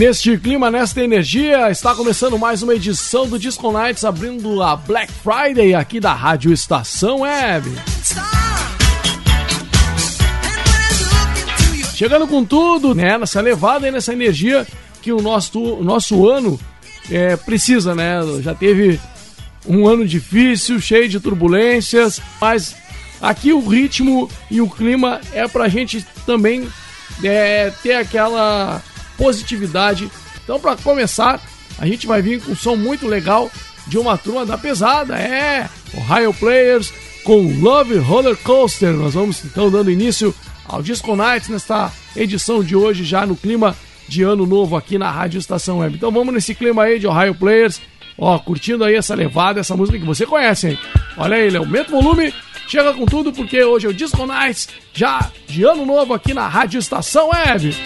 Neste clima, nesta energia, está começando mais uma edição do Disco Nights, abrindo a Black Friday aqui da Rádio Estação Web. Chegando com tudo, né, nessa levada e nessa energia que o nosso, nosso ano é, precisa, né? Já teve um ano difícil, cheio de turbulências, mas aqui o ritmo e o clima é pra gente também é, ter aquela positividade. Então, para começar, a gente vai vir com um som muito legal de uma turma da pesada, é Ohio Players com Love Roller Coaster. Nós vamos então dando início ao Disco Nights nesta edição de hoje, já no clima de ano novo aqui na Rádio Estação Web. Então vamos nesse clima aí de Ohio Players, ó, curtindo aí essa levada, essa música que você conhece, hein? Olha aí, Léo, aumenta o volume, chega com tudo, porque hoje é o Disco Nights, já de ano novo aqui na Rádio Estação Web.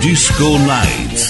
Disco Night.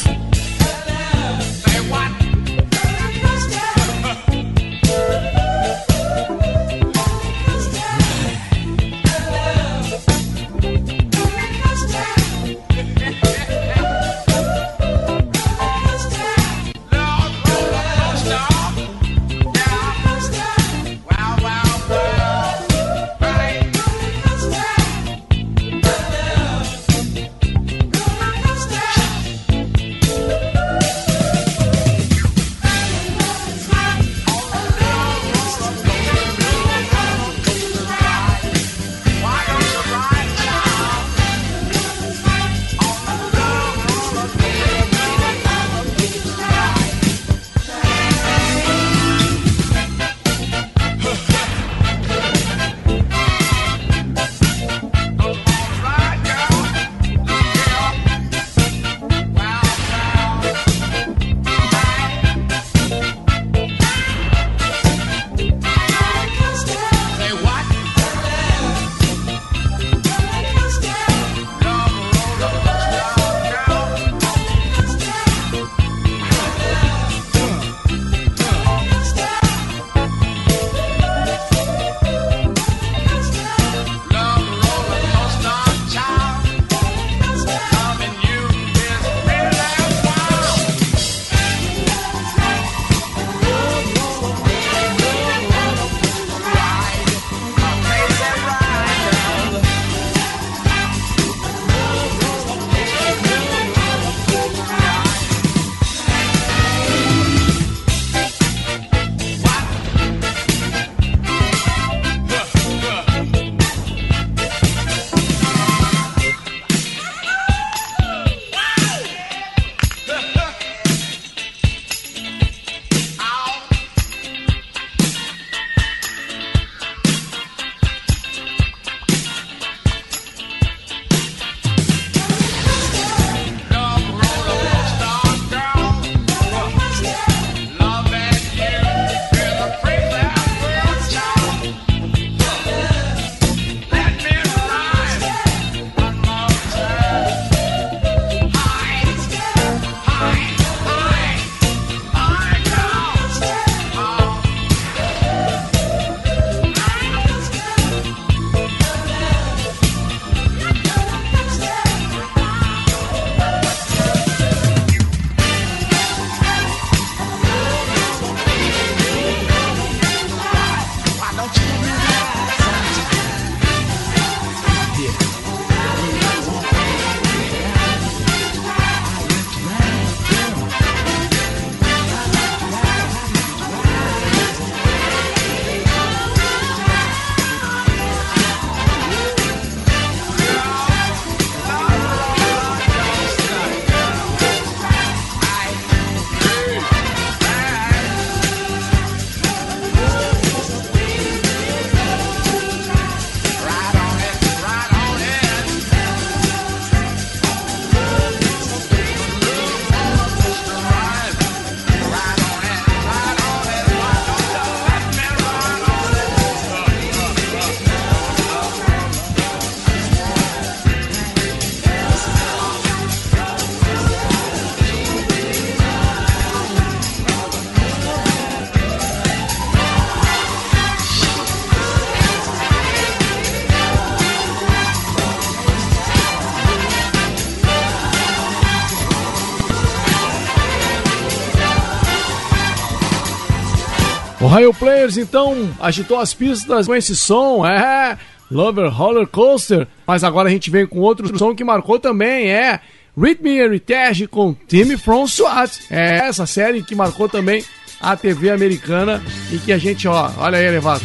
Ohio Players então agitou as pistas com esse som, é Lover Roller Coaster, mas agora a gente vem com outro som que marcou também, é Rhythm Heritage com Timmy From SWAT. É essa série que marcou também a TV americana e que a gente, ó, olha aí, elevado.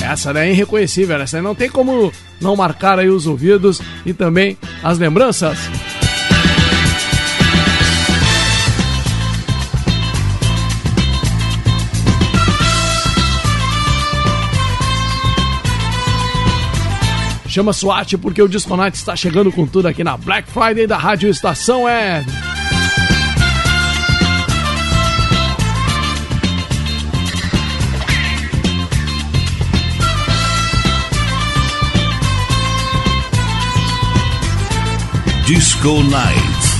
Essa daí é irreconhecível, essa daí não tem como não marcar aí os ouvidos e também as lembranças. Chama SWAT porque o Disco Night está chegando com tudo aqui na Black Friday da Rádio Estação é. Disco Night.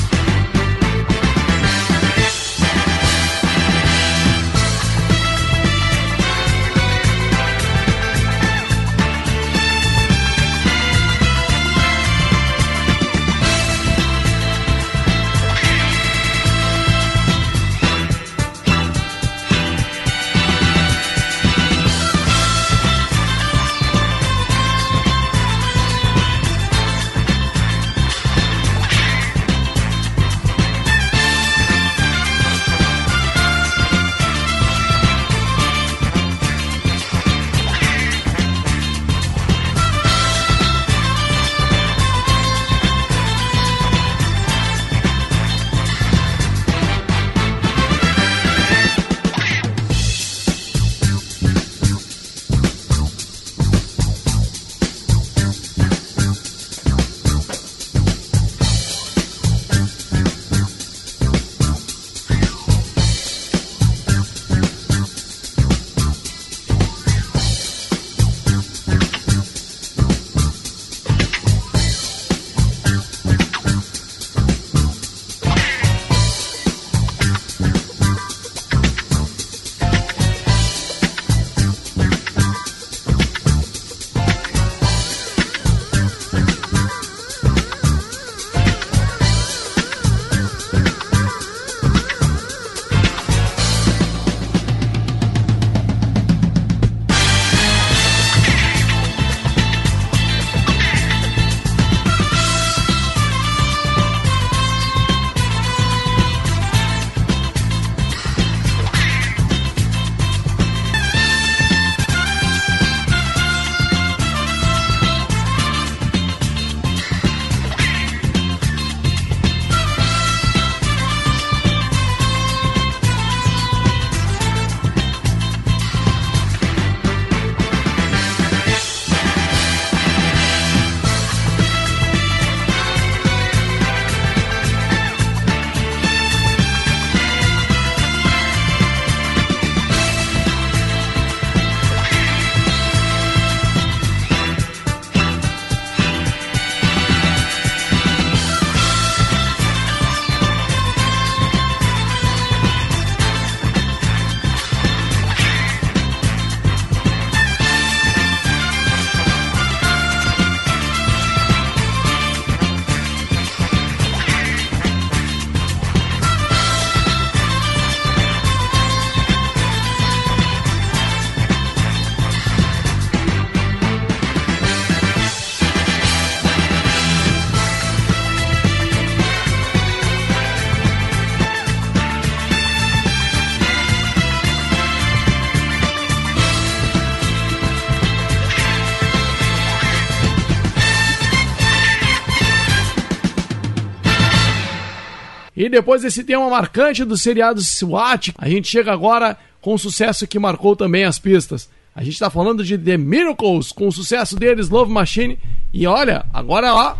E depois desse tema marcante do seriado SWAT, a gente chega agora com um sucesso que marcou também as pistas. A gente está falando de The Miracles, com o sucesso deles, Love Machine. E olha, agora ó.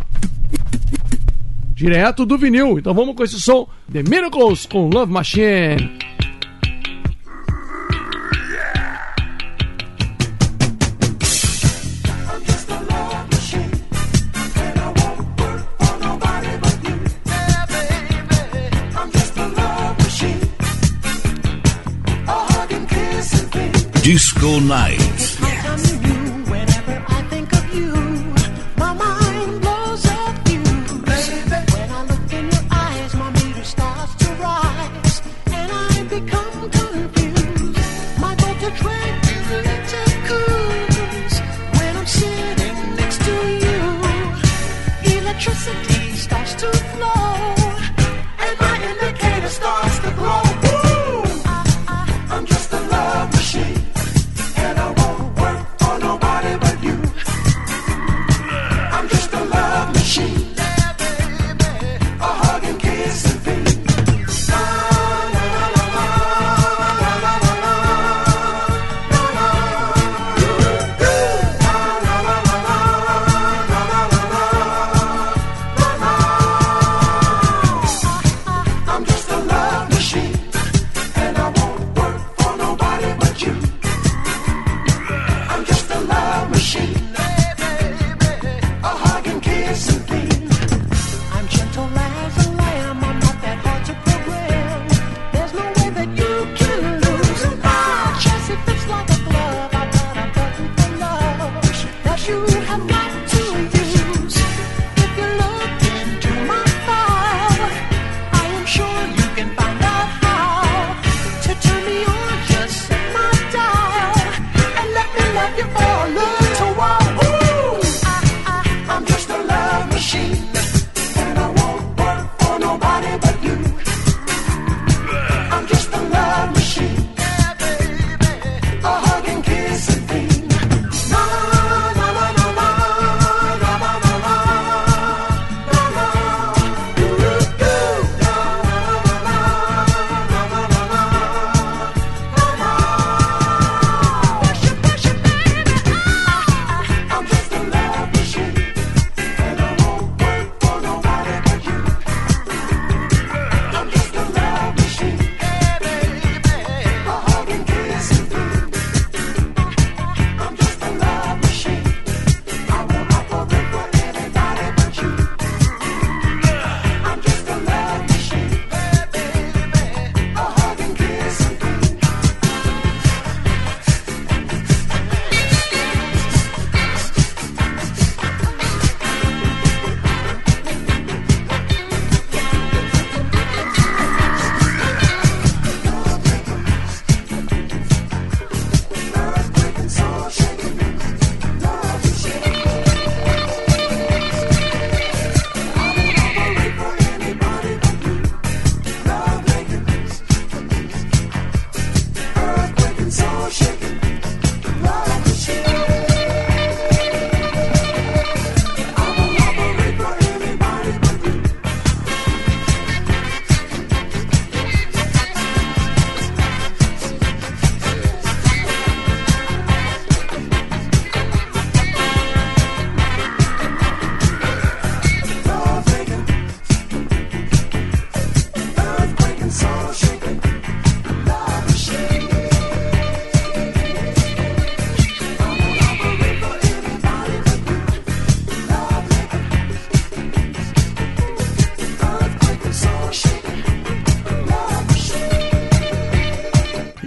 Direto do vinil. Então vamos com esse som. The Miracles com Love Machine. Disco Night.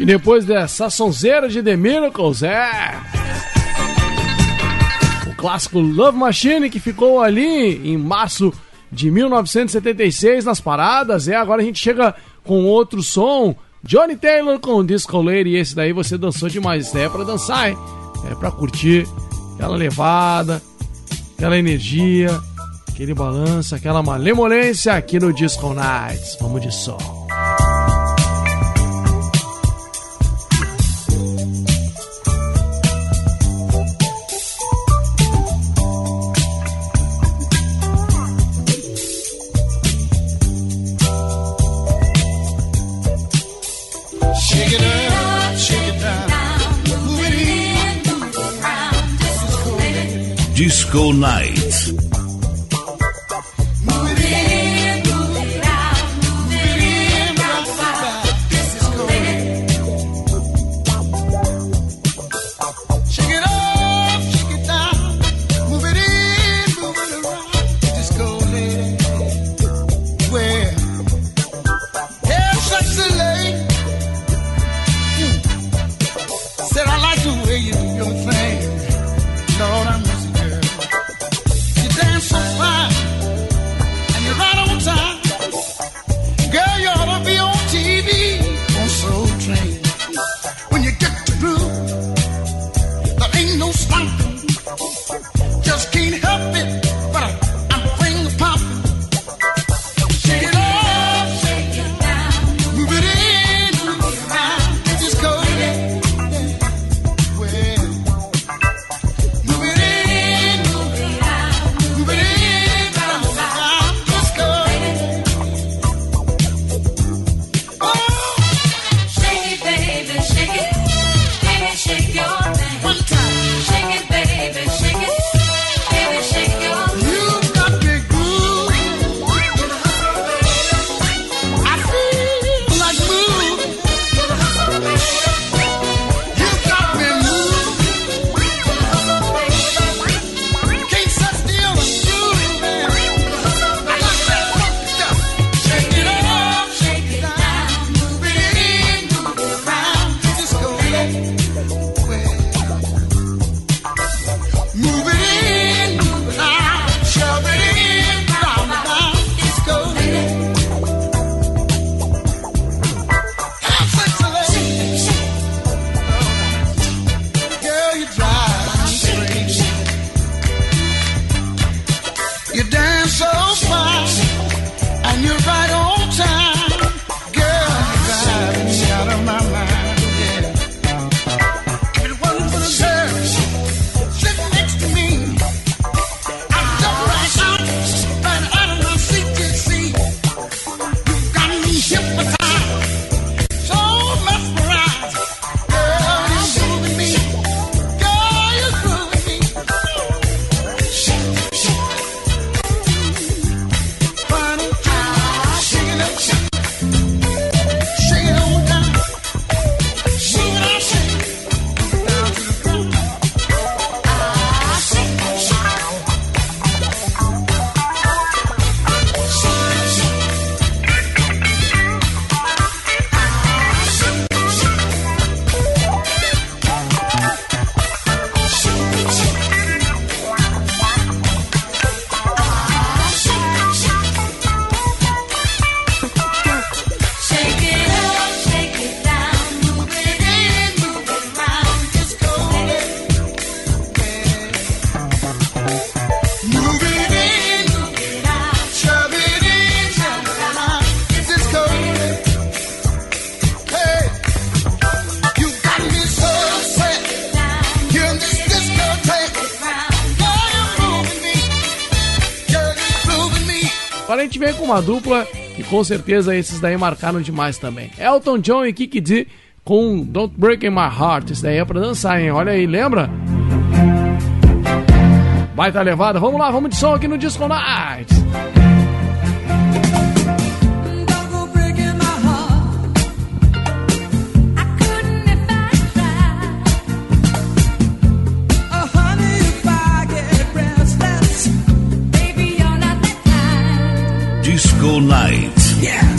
Depois dessa sonzeira de The Miracles, é. O clássico Love Machine que ficou ali em março de 1976 nas paradas. É, agora a gente chega com outro som. Johnny Taylor com Disco Lady. E esse daí você dançou demais. É pra dançar, hein? É pra curtir aquela levada, aquela energia, aquele balanço, aquela malemolência aqui no Disco Nights. Vamos de som. Disco Night. Uma dupla que com certeza esses daí marcaram demais também. Elton John e Kiki D com Don't Break My Heart. Isso daí é pra dançar, hein? Olha aí, lembra? Baita levada. Vamos lá, vamos de som aqui no Disco Night. Night. Yes.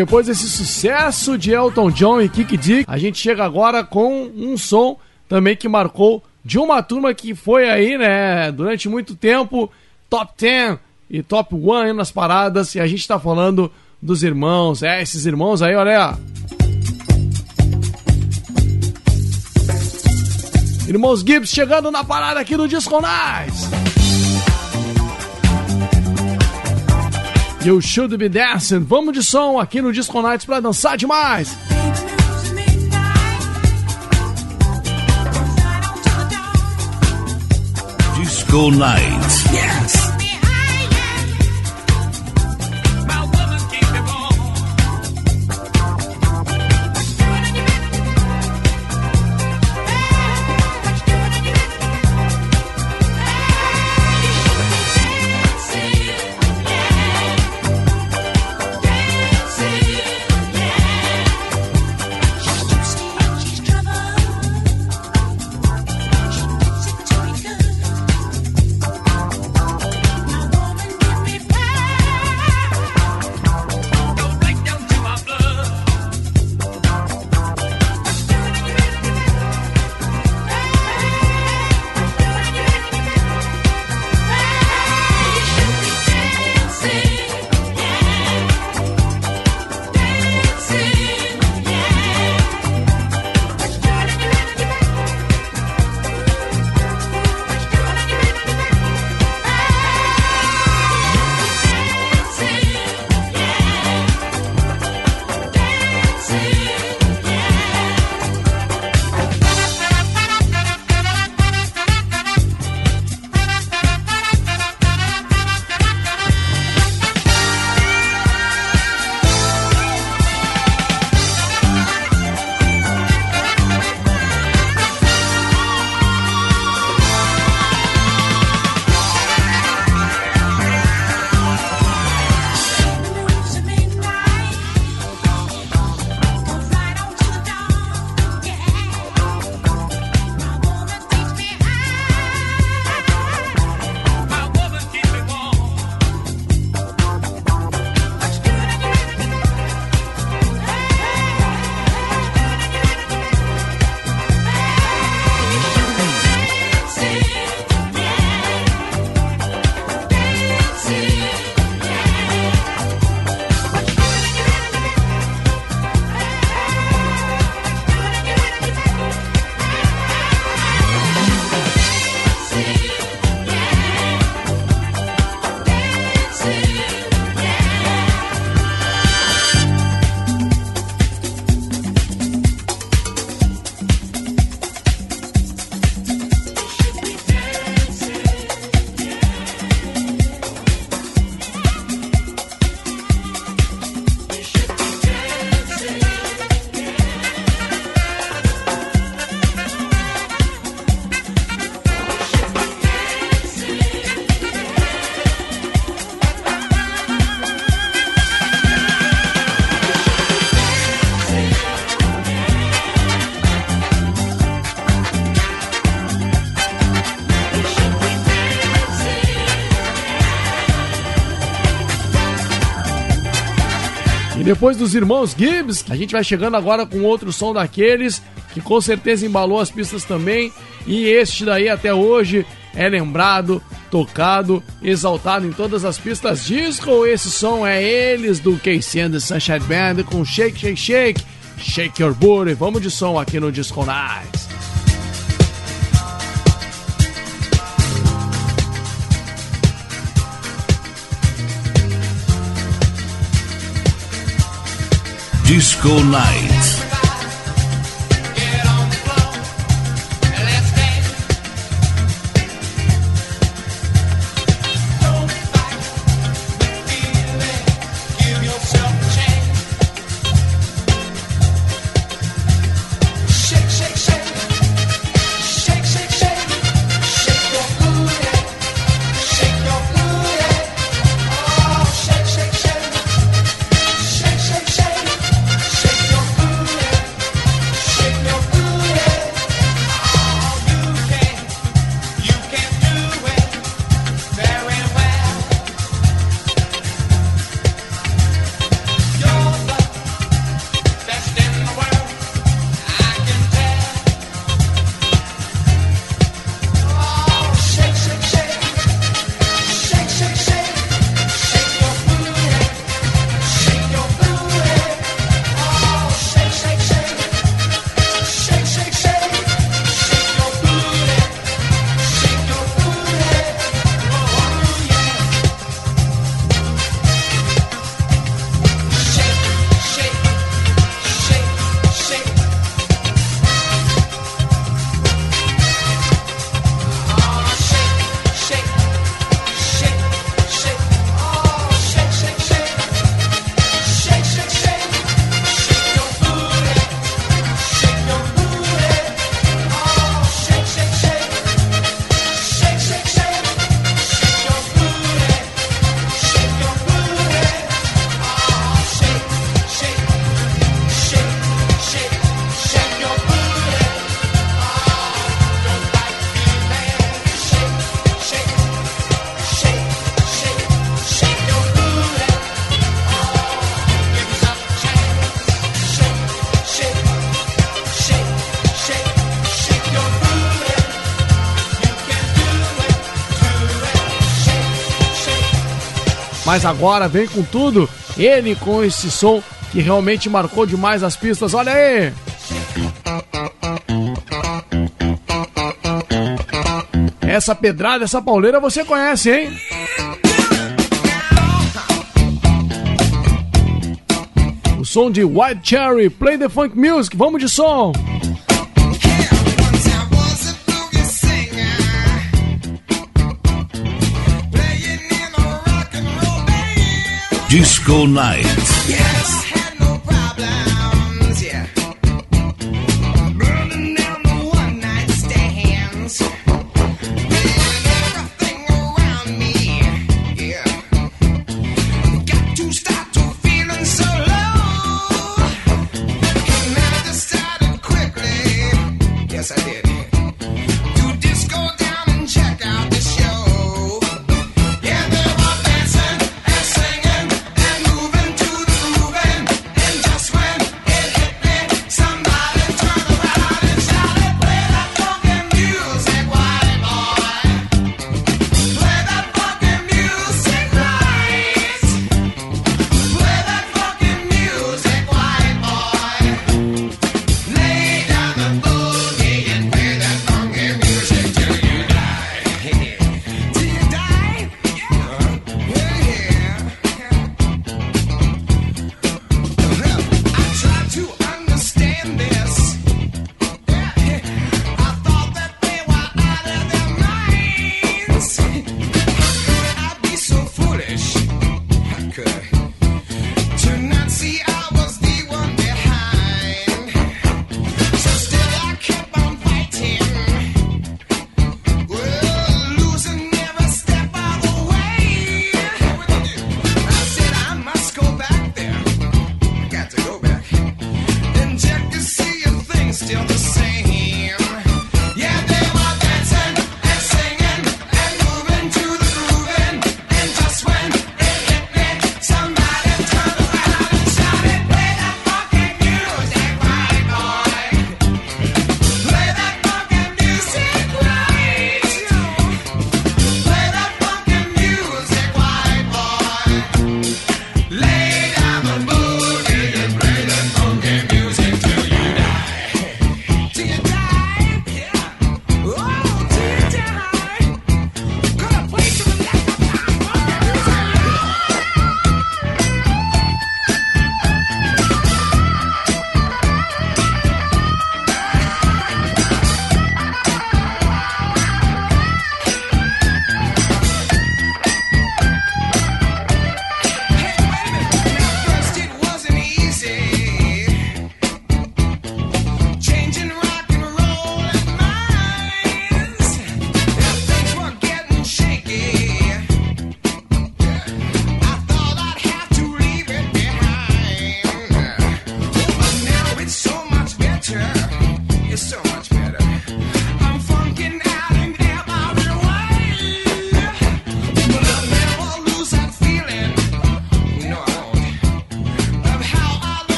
Depois desse sucesso de Elton John e Kiki Dick, a gente chega agora com um som também que marcou de uma turma que foi aí, né, durante muito tempo, top 10 e top 1 nas paradas, e a gente tá falando dos irmãos, é, esses irmãos aí, olha. Irmãos Gibbs chegando na parada aqui do Disco Nights. You Should Be Dancing. Vamos de som aqui no Disco Nights pra dançar demais. Disco Nights. Depois dos irmãos Gibbs, a gente vai chegando agora com outro som daqueles que com certeza embalou as pistas também. E este daí até hoje é lembrado, tocado, exaltado em todas as pistas disco. Esse som é eles do Casey and the Sunshine Band com Shake, Shake, Shake, Shake Your Booty. Vamos de som aqui no Disco Nights. Disco Night. Mas agora vem com tudo, ele com esse som que realmente marcou demais as pistas. Olha aí! Essa pedrada, essa pauleira você conhece, hein? O som de White Cherry, Play the Funk Music, vamos de som! Disco Night.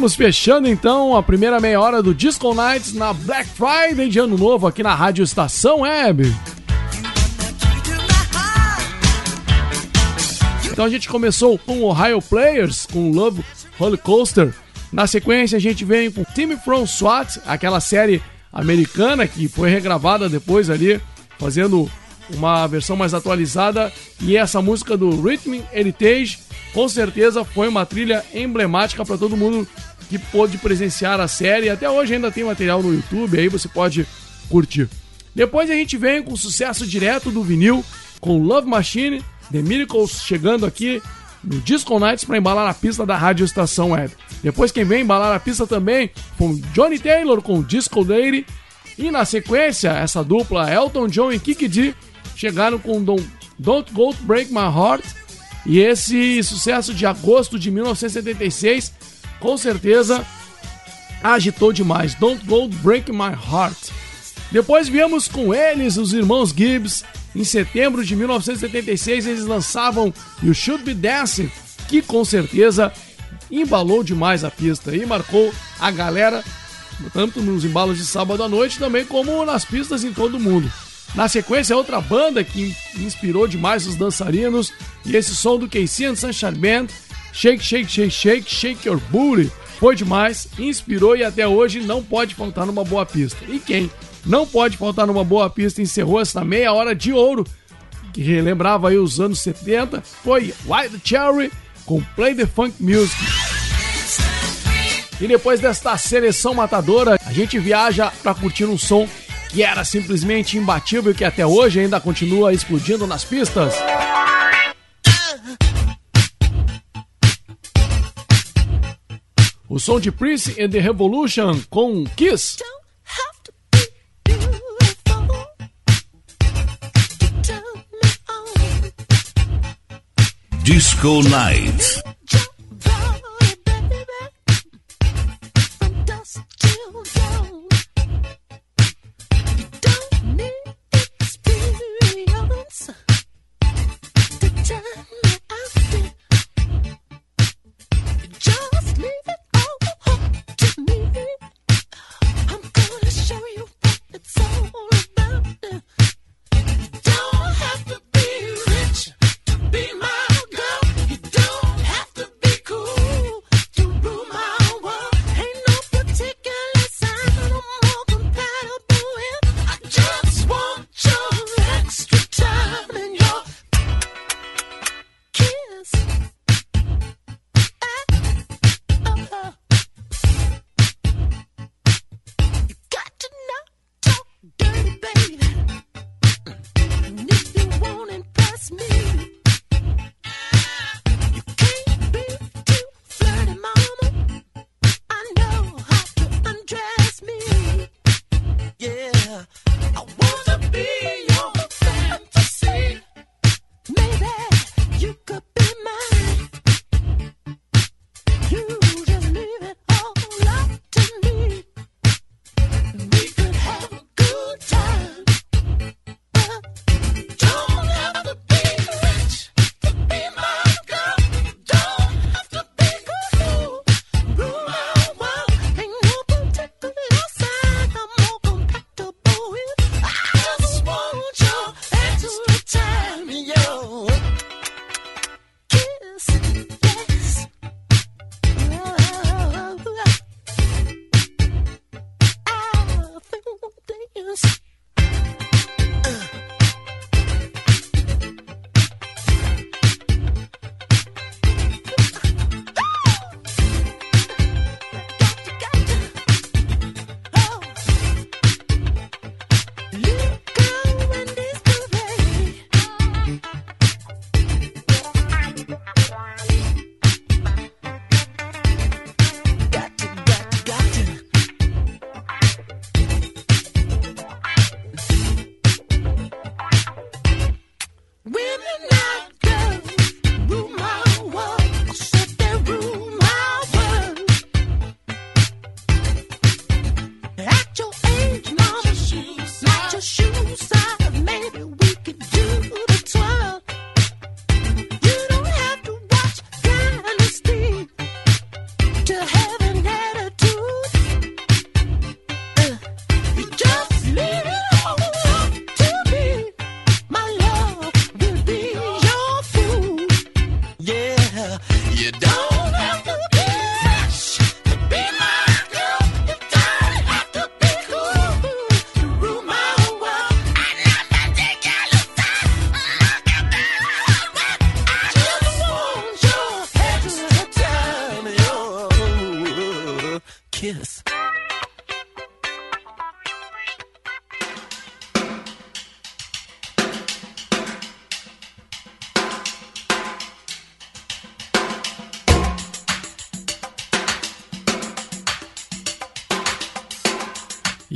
Estamos fechando então a primeira meia hora do Disco Nights na Black Friday de Ano Novo aqui na Rádio Estação Web. Então a gente começou com Ohio Players, com Love Roller Coaster. Na sequência, a gente vem com Team From SWAT, aquela série americana que foi regravada depois ali, fazendo uma versão mais atualizada. E essa música do Rhythm Heritage, com certeza foi uma trilha emblemática para todo mundo que pôde presenciar a série. Até hoje ainda tem material no YouTube, aí você pode curtir. Depois a gente vem com o sucesso direto do vinil, com Love Machine, The Miracles chegando aqui no Disco Nights para embalar a pista da Rádio Estação Web. Depois quem vem embalar a pista também com Johnny Taylor com Disco Lady. E na sequência, essa dupla Elton John e Kiki D chegaram com Don't Go to Break My Heart. E esse sucesso de agosto de 1976, com certeza agitou demais. Don't Go Break My Heart. Depois viemos com eles, os irmãos Gibbs. Em setembro de 1976, eles lançavam You Should Be Dancing, que com certeza embalou demais a pista e marcou a galera, tanto nos embalos de sábado à noite, também como nas pistas em todo o mundo. Na sequência, outra banda que inspirou demais os dançarinos, e esse som do Casey and Sunshine Band, Shake, Shake, Shake, Shake, Shake Your Booty, foi demais, inspirou e até hoje não pode faltar numa boa pista. E quem não pode faltar numa boa pista encerrou essa meia hora de ouro, que relembrava aí os anos 70, foi Wild Cherry com Play the Funk Music. E depois desta seleção matadora, a gente viaja para curtir um som que era simplesmente imbatível e que até hoje ainda continua explodindo nas pistas. O som de Prince and the Revolution com Kiss. Disco Night.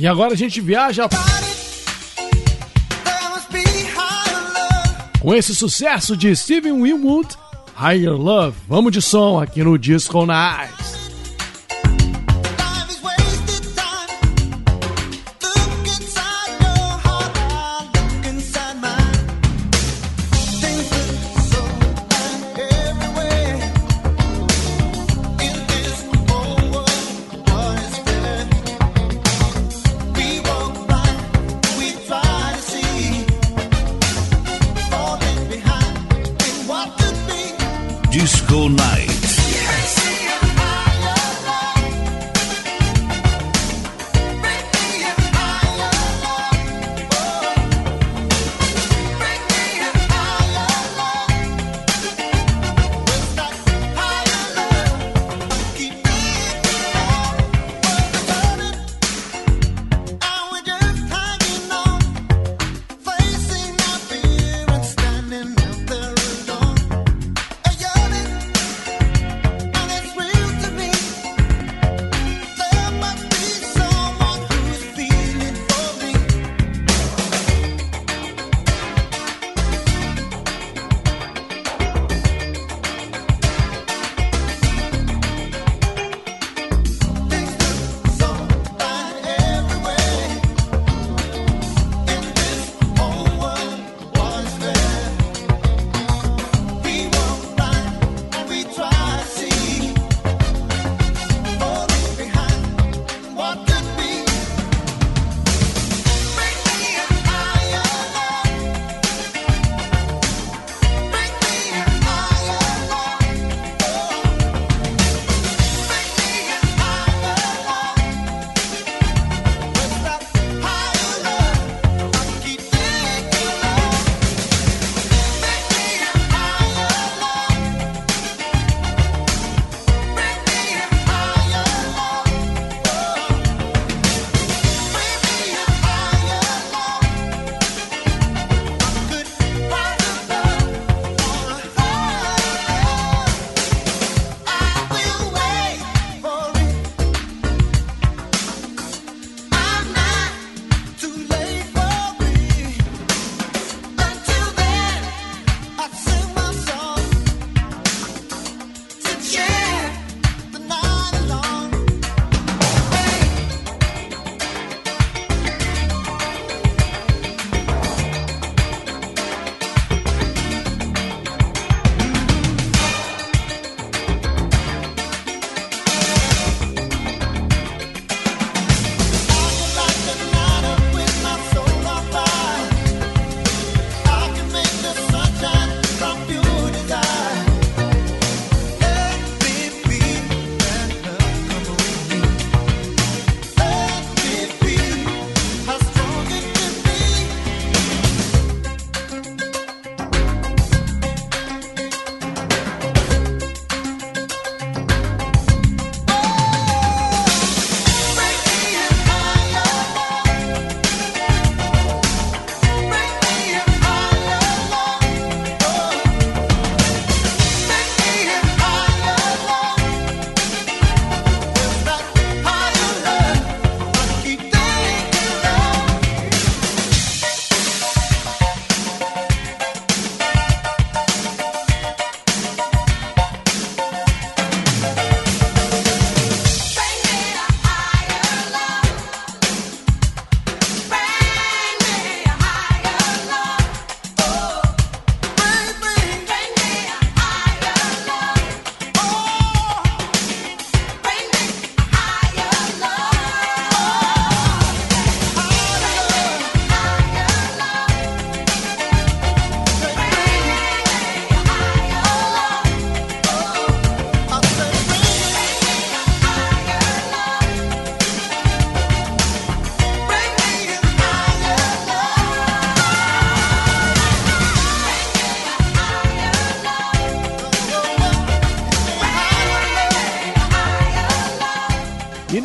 E agora a gente viaja com esse sucesso de Steven Winwood, Higher Love. Vamos de som aqui no Disco Nights.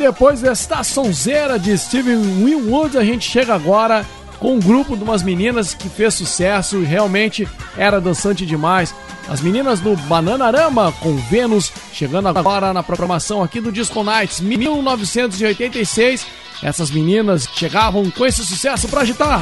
Depois desta sonzeira de Steven Winwood, a gente chega agora com um grupo de umas meninas que fez sucesso e realmente era dançante demais. As meninas do Bananarama com Vênus, chegando agora na programação aqui do Disco Nights 1986. essas meninas chegavam com esse sucesso para agitar.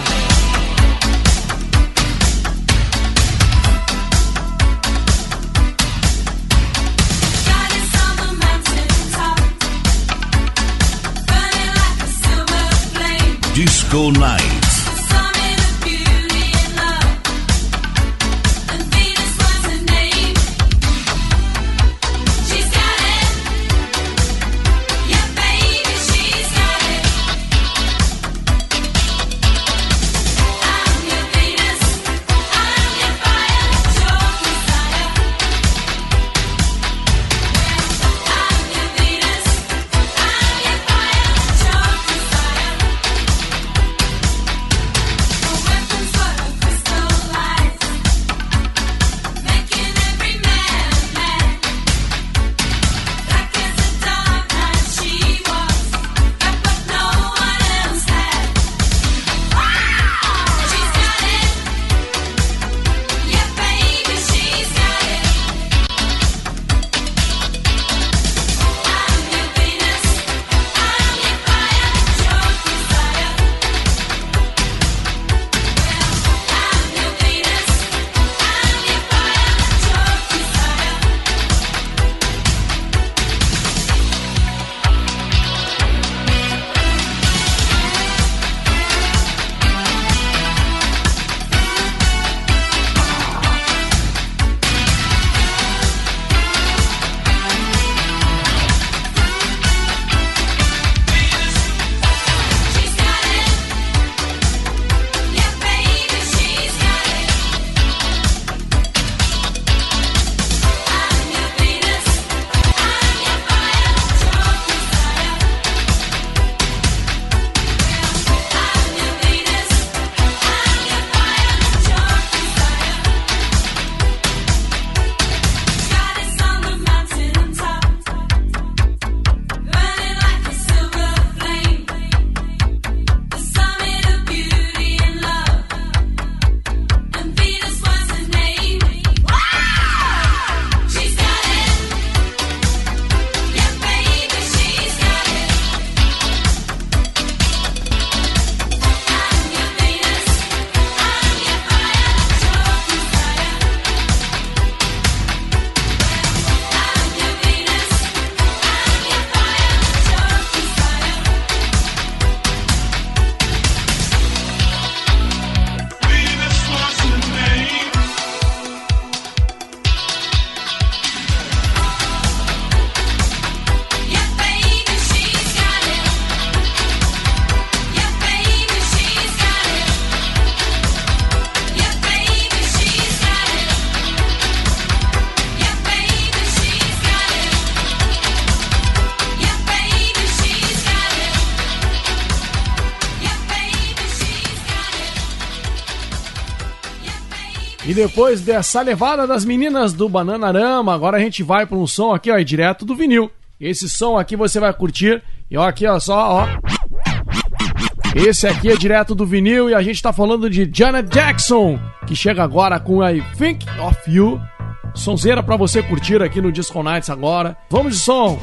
Disco Night. Depois dessa levada das meninas do Bananarama, agora a gente vai para um som aqui, ó, direto do vinil. Esse som aqui você vai curtir. E ó, aqui, ó, só, ó. Esse aqui é direto do vinil e a gente tá falando de Janet Jackson, que chega agora com I Think of You. Sonzeira para você curtir aqui no Disco Nights agora. Vamos de som!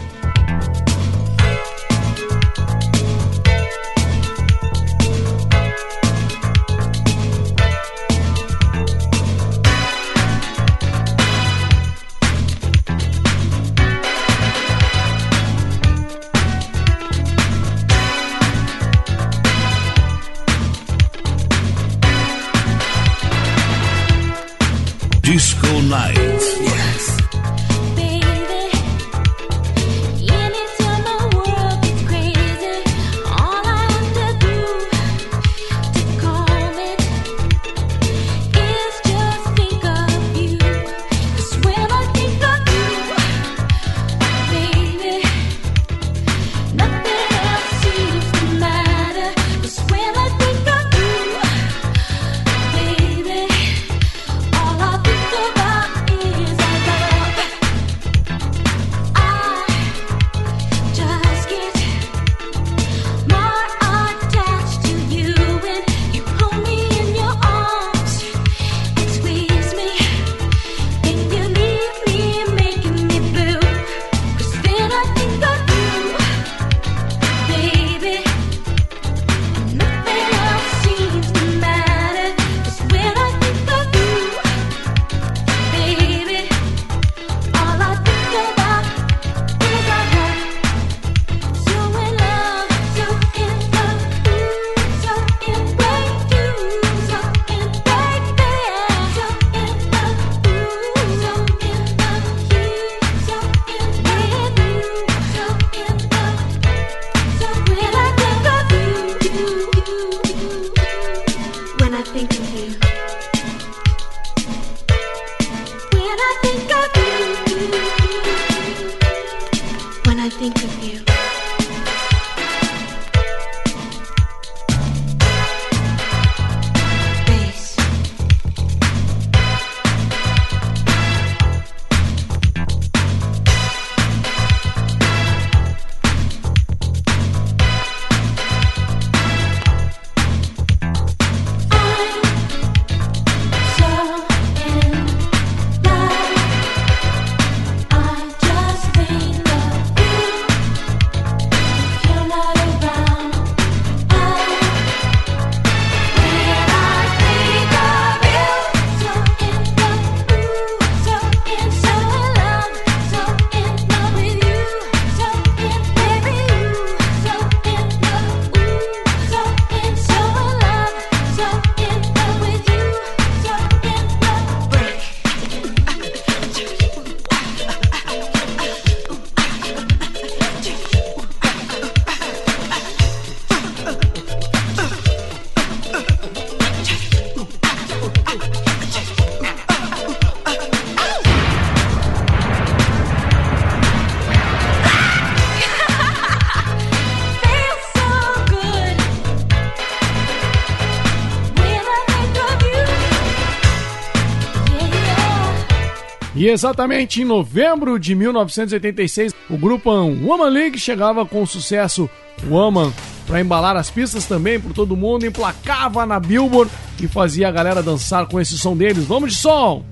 Exatamente em novembro de 1986, o grupo Woman League chegava com o sucesso Woman para embalar as pistas também por todo mundo, emplacava na Billboard e fazia a galera dançar com esse som deles. Vamos de som!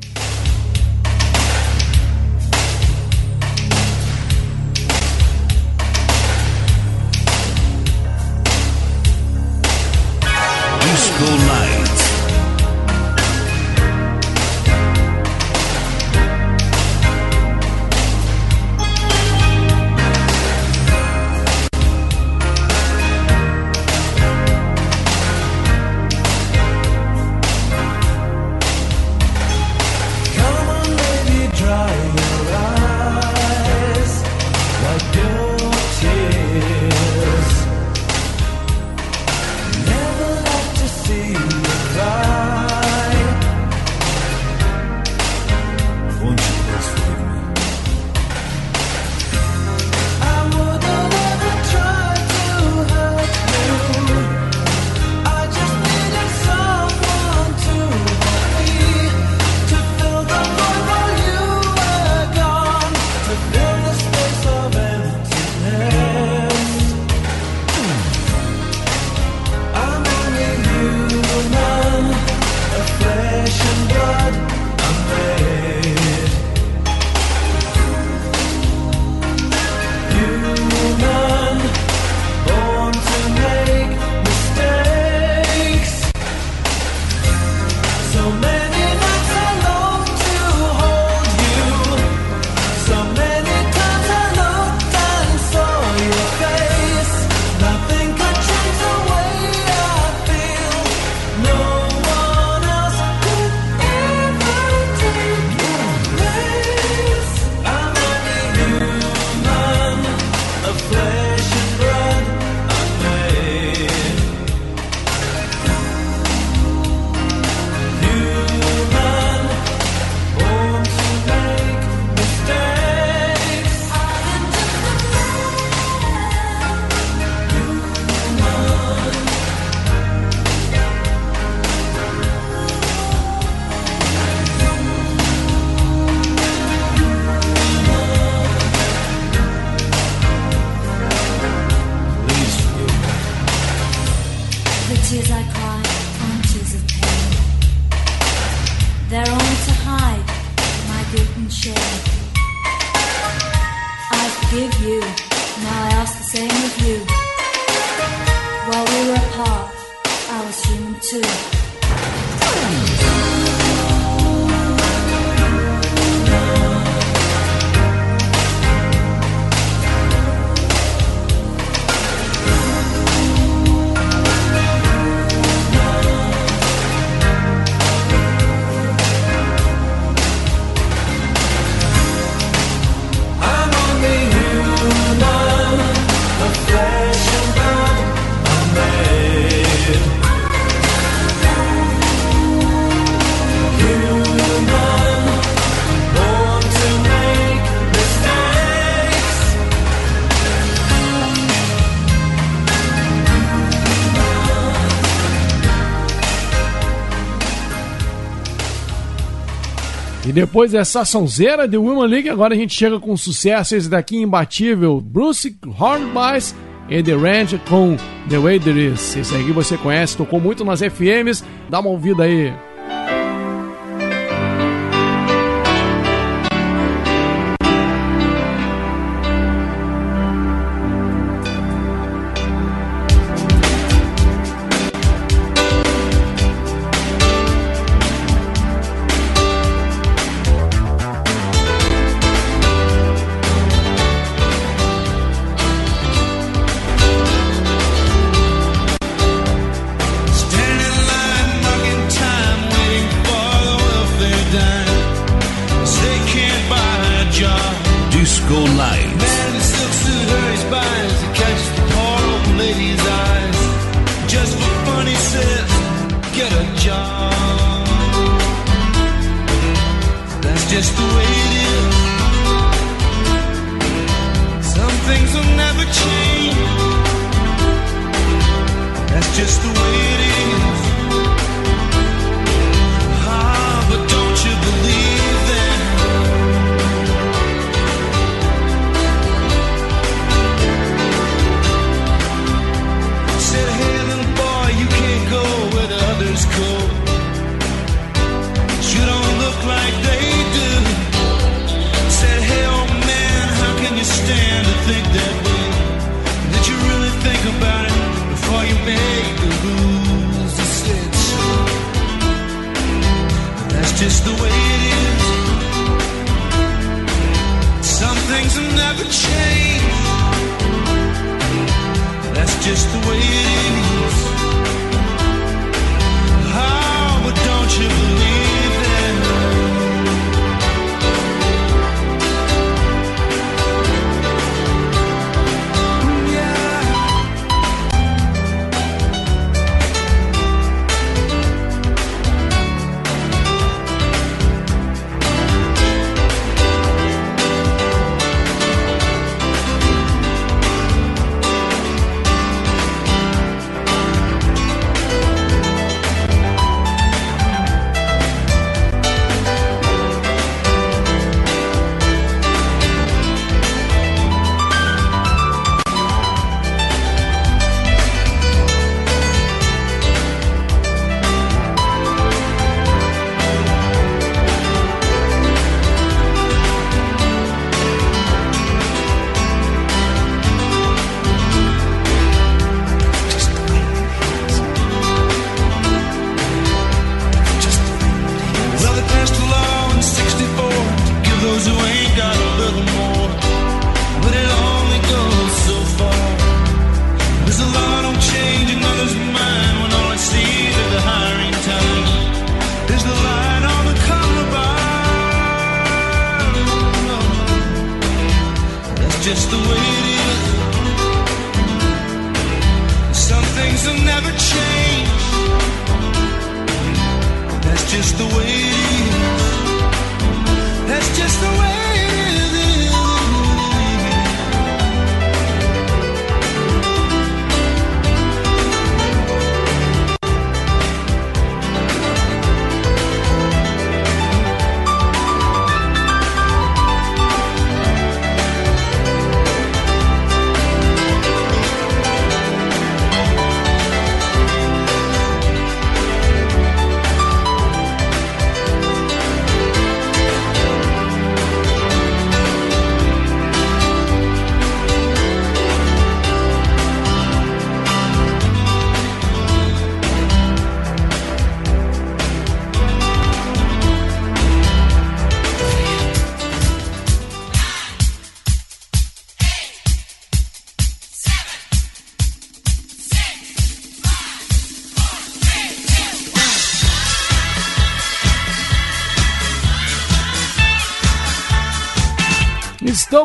Depois dessa sonzeira de Women League, agora a gente chega com sucesso esse daqui imbatível, Bruce Hornbice e The Ranch com The Way There Is. Esse aqui você conhece, tocou muito nas FMs, dá uma ouvida aí.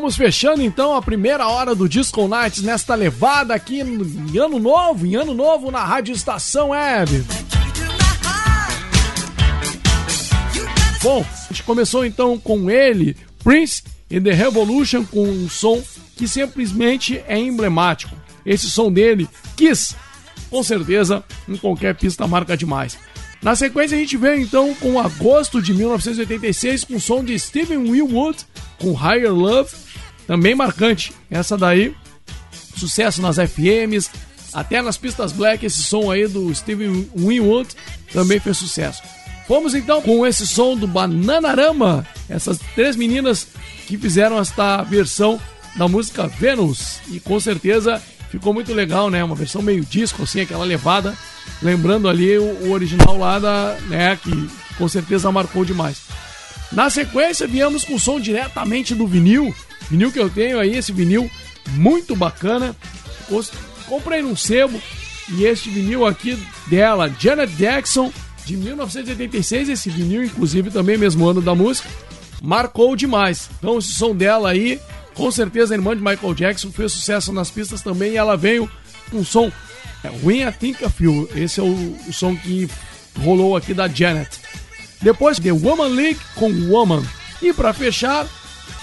Estamos fechando então a primeira hora do Disco Nights nesta levada aqui em ano novo, em ano novo na Rádio Estação Web. Bom, a gente começou então com ele, Prince e The Revolution, com um som que simplesmente é emblemático. Esse som dele, Kiss, com certeza em qualquer pista marca demais. Na sequência a gente veio então com agosto de 1986 com o som de Steven Wilwood com Higher Love, também marcante. Essa daí, sucesso nas FMs, até nas pistas black, esse som aí do Steven Winwood também fez sucesso. Vamos então com esse som do Bananarama, essas três meninas que fizeram esta versão da música Venus. E com certeza ficou muito legal, né? Uma versão meio disco, assim, aquela levada. Lembrando ali o, original lá da. né? Que com certeza marcou demais. Na sequência, viemos com o som diretamente do vinil. Vinil que eu tenho aí, esse vinil muito bacana. Comprei num sebo. E este vinil aqui dela, Janet Jackson, de 1986. Esse vinil, inclusive, também mesmo ano da música. Marcou demais. Então, esse som dela aí, com certeza a irmã de Michael Jackson fez sucesso nas pistas também. E ela veio com um som. É, When I Think of. Esse é o, o som que rolou aqui da Janet. Depois, The Woman League com Woman. E para fechar,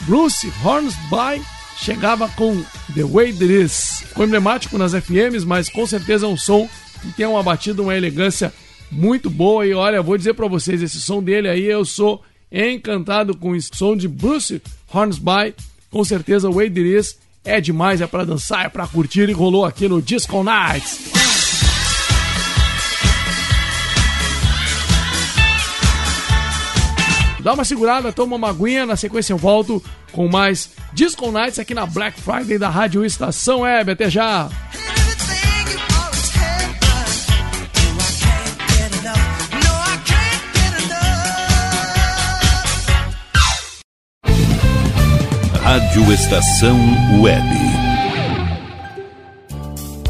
Bruce Hornsby chegava com The Way It Is. Ficou emblemático nas FMs, mas com certeza é um som que tem uma batida, uma elegância muito boa. E olha, vou dizer para vocês, esse som dele aí, eu sou encantado com o som de Bruce Hornsby. Com certeza, Way It Is é demais, é para dançar, é para curtir e rolou aqui no Disco Nights. Dá uma segurada, toma uma aguinha, na sequência eu volto com mais Disco Nights aqui na Black Friday da Rádio Estação Web. Até já! Rádio Estação Web.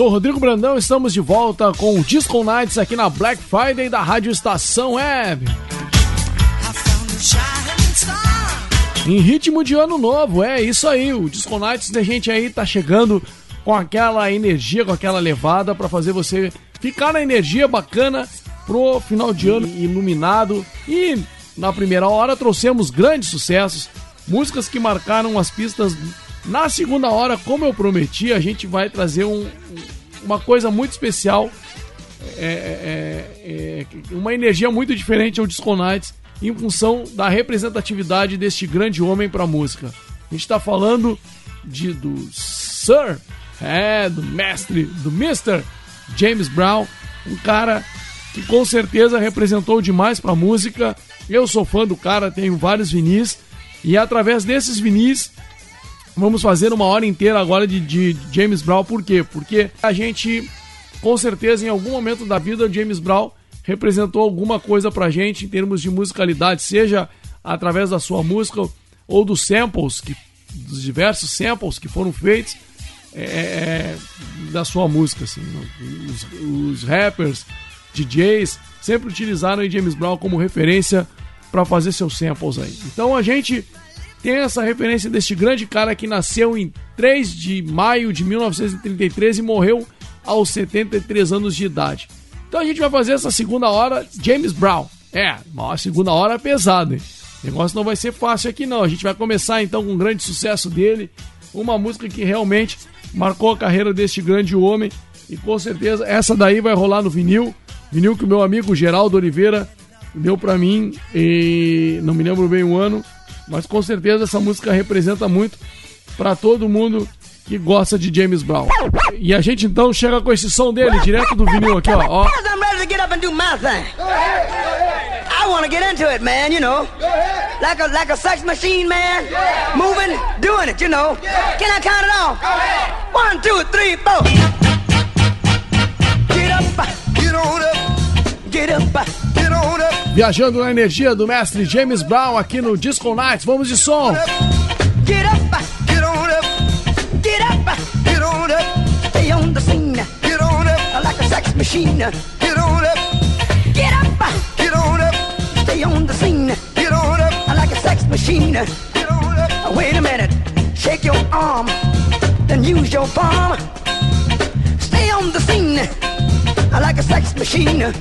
Sou Rodrigo Brandão, estamos de volta com o Disco Nights aqui na Black Friday da Rádio Estação Web. Em ritmo de ano novo, é isso aí. O Disco Nights da gente aí tá chegando com aquela energia, com aquela levada para fazer você ficar na energia bacana pro final de ano iluminado. E na primeira hora trouxemos grandes sucessos, músicas que marcaram as pistas. Na segunda hora, como eu prometi, a gente vai trazer um, uma coisa muito especial, é, é, é, uma energia muito diferente ao Disco Nights em função da representatividade deste grande homem para a música. A gente está falando de, do Sir, é, do mestre, do Mr. James Brown, um cara que com certeza representou demais para a música. Eu sou fã do cara, tenho vários vinis e através desses vinis vamos fazer uma hora inteira agora de, de James Brown. Por quê? Porque a gente, com certeza, em algum momento da vida, James Brown representou alguma coisa pra gente em termos de musicalidade, seja através da sua música ou dos samples, que, dos diversos samples que foram feitos é, é da sua música. Assim, os, os, rappers, DJs, sempre utilizaram o James Brown como referência para fazer seus samples aí. Então a gente tem essa referência deste grande cara que nasceu em 3 de maio de 1933 e morreu aos 73 anos de idade. Então a gente vai fazer essa segunda hora James Brown. É, uma segunda hora pesada, hein? O negócio não vai ser fácil aqui não. A gente vai começar então com um grande sucesso dele, uma música que realmente marcou a carreira deste grande homem e com certeza essa daí vai rolar no vinil, vinil que o meu amigo Geraldo Oliveira deu para mim e não me lembro bem o ano, mas com certeza essa música representa muito para todo mundo que gosta de James Brown. E a gente então chega com esse som dele, direto do vinil aqui, ó. ó. I'm ready to get up and do my thing. I want to get into it, man, you know. Like a like a sex machine, man. Moving, doing it, you know. Can I count it off? One, two, three, four. Get up, get on up, get up, get on up. Viajando na energia do mestre James Brown aqui no Disco Nights. Vamos de som. Get up, get on up. Get up, get on up, stay on the scene. Get on up, like a sex machine. Get on up, get up, get on up, stay on the scene. Get on up, like a sex machine. Get on up. Wait a minute, shake your arm, then use your palm. Stay on the scene, like a sex machine.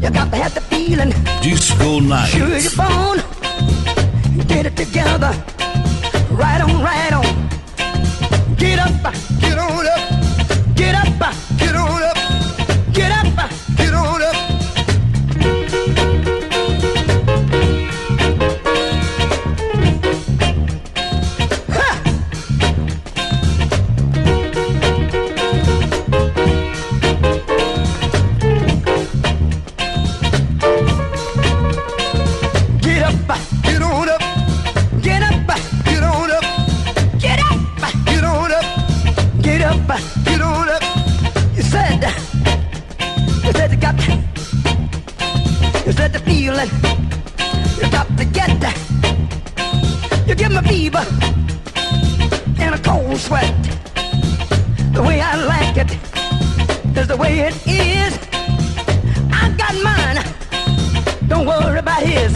You got to have the feeling. Disco night. Sure your phone. Get it together. Right on, right on. Get up, get on up, sweat. The way I like it is the way it is. I got mine. Don't worry about his.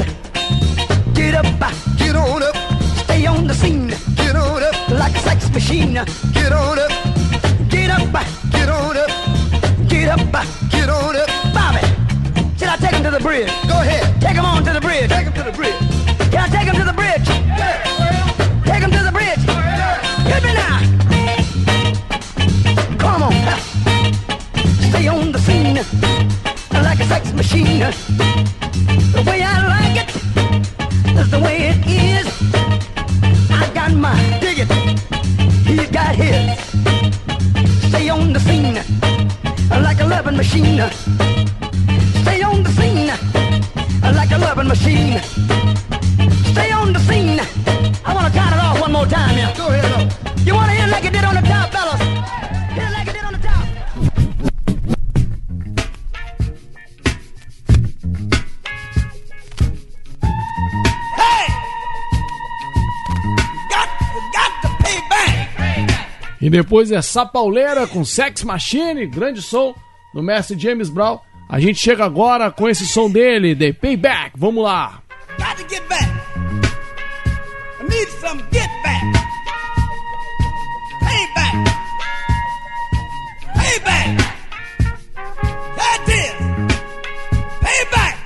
Get up, uh, get on up. Stay on the scene. Get on up like a sex machine. Get on up. Get up, uh, get on up. Get up, uh, get on up. Bobby, should I take him to the bridge? Go ahead. Take him on to the bridge. Take him to the bridge. Can I take him to the bridge? Yeah. Take him to machine. The way I like it is the way it is. I got my dig it, he's got his. Stay on the scene like a loving machine. Stay on the scene like a loving machine. Stay on the scene. I wanna count it off one more time. Yeah. Go ahead. You wanna hear like it did on the E depois é Sapauleira com Sex Machine, grande som do mestre James Brown. A gente chega agora com esse som dele, The Payback. Vamos lá. Got to get back. I need some get back. Payback. Payback. That is. Payback.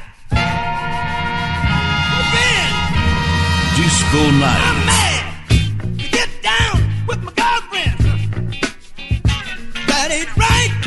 Again. Disco Night. got it right.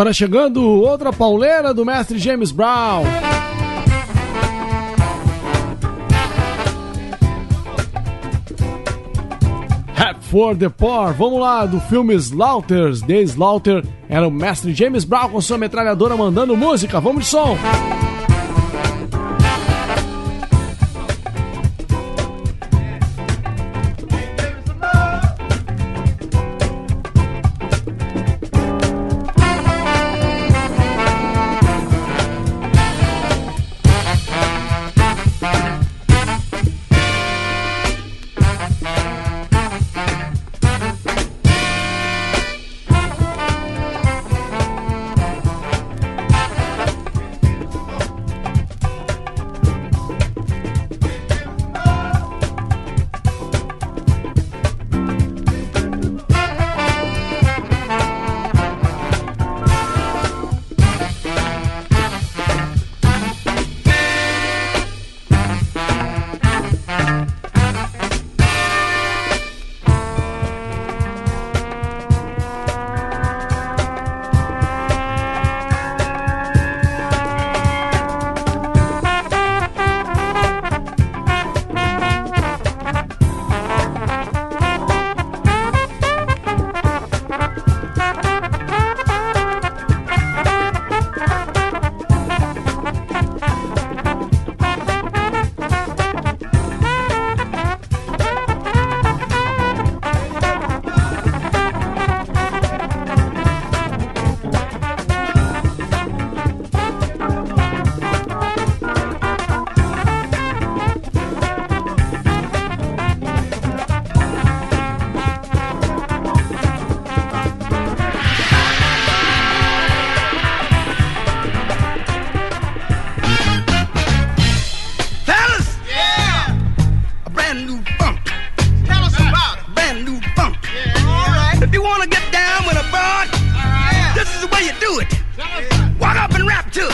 Agora chegando outra pauleira do mestre James Brown. Rap for the Poor. Vamos lá, do filme Slaughters. The Slaughter era o mestre James Brown com sua metralhadora mandando música. Vamos de som.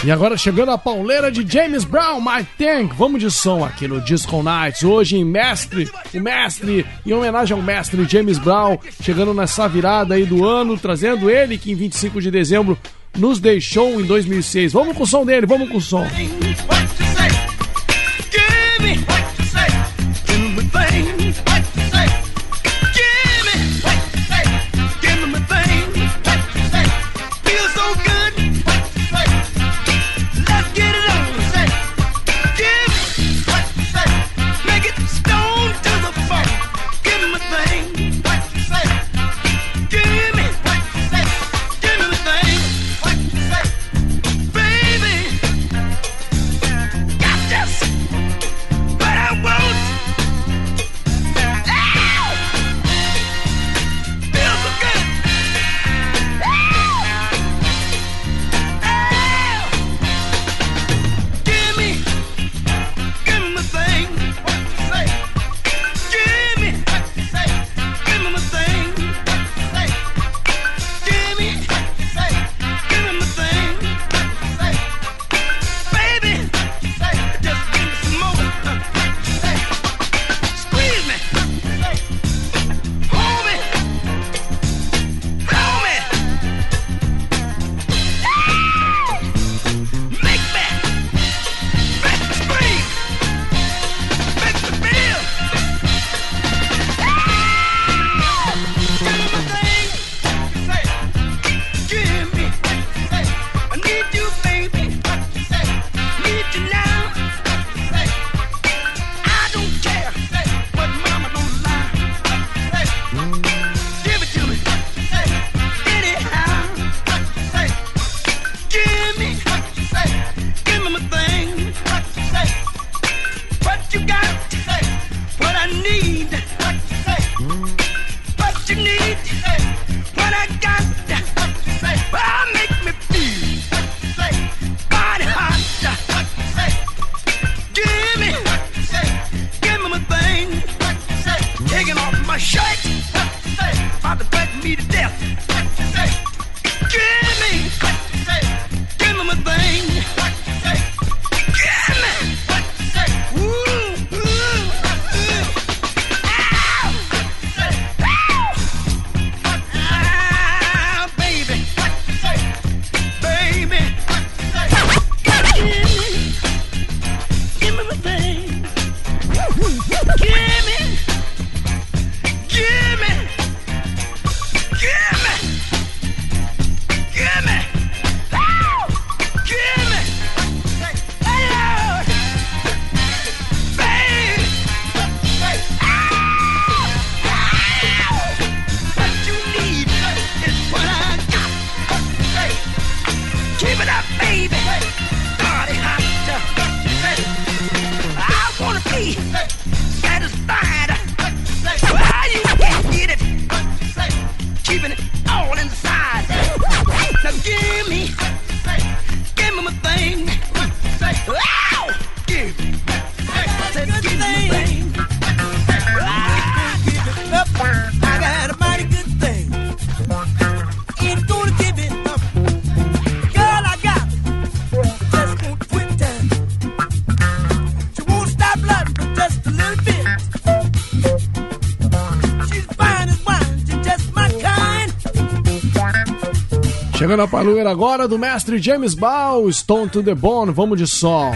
E agora chegando a pauleira de James Brown, My Tank. Vamos de som aqui no Disco Nights. Hoje em Mestre, o Mestre, em homenagem ao Mestre James Brown, chegando nessa virada aí do ano, trazendo ele que em 25 de dezembro nos deixou em 2006. Vamos com o som dele, vamos com o som. shake. Chegando a palueira agora do mestre James Ball, Stone to the Bone, vamos de sol.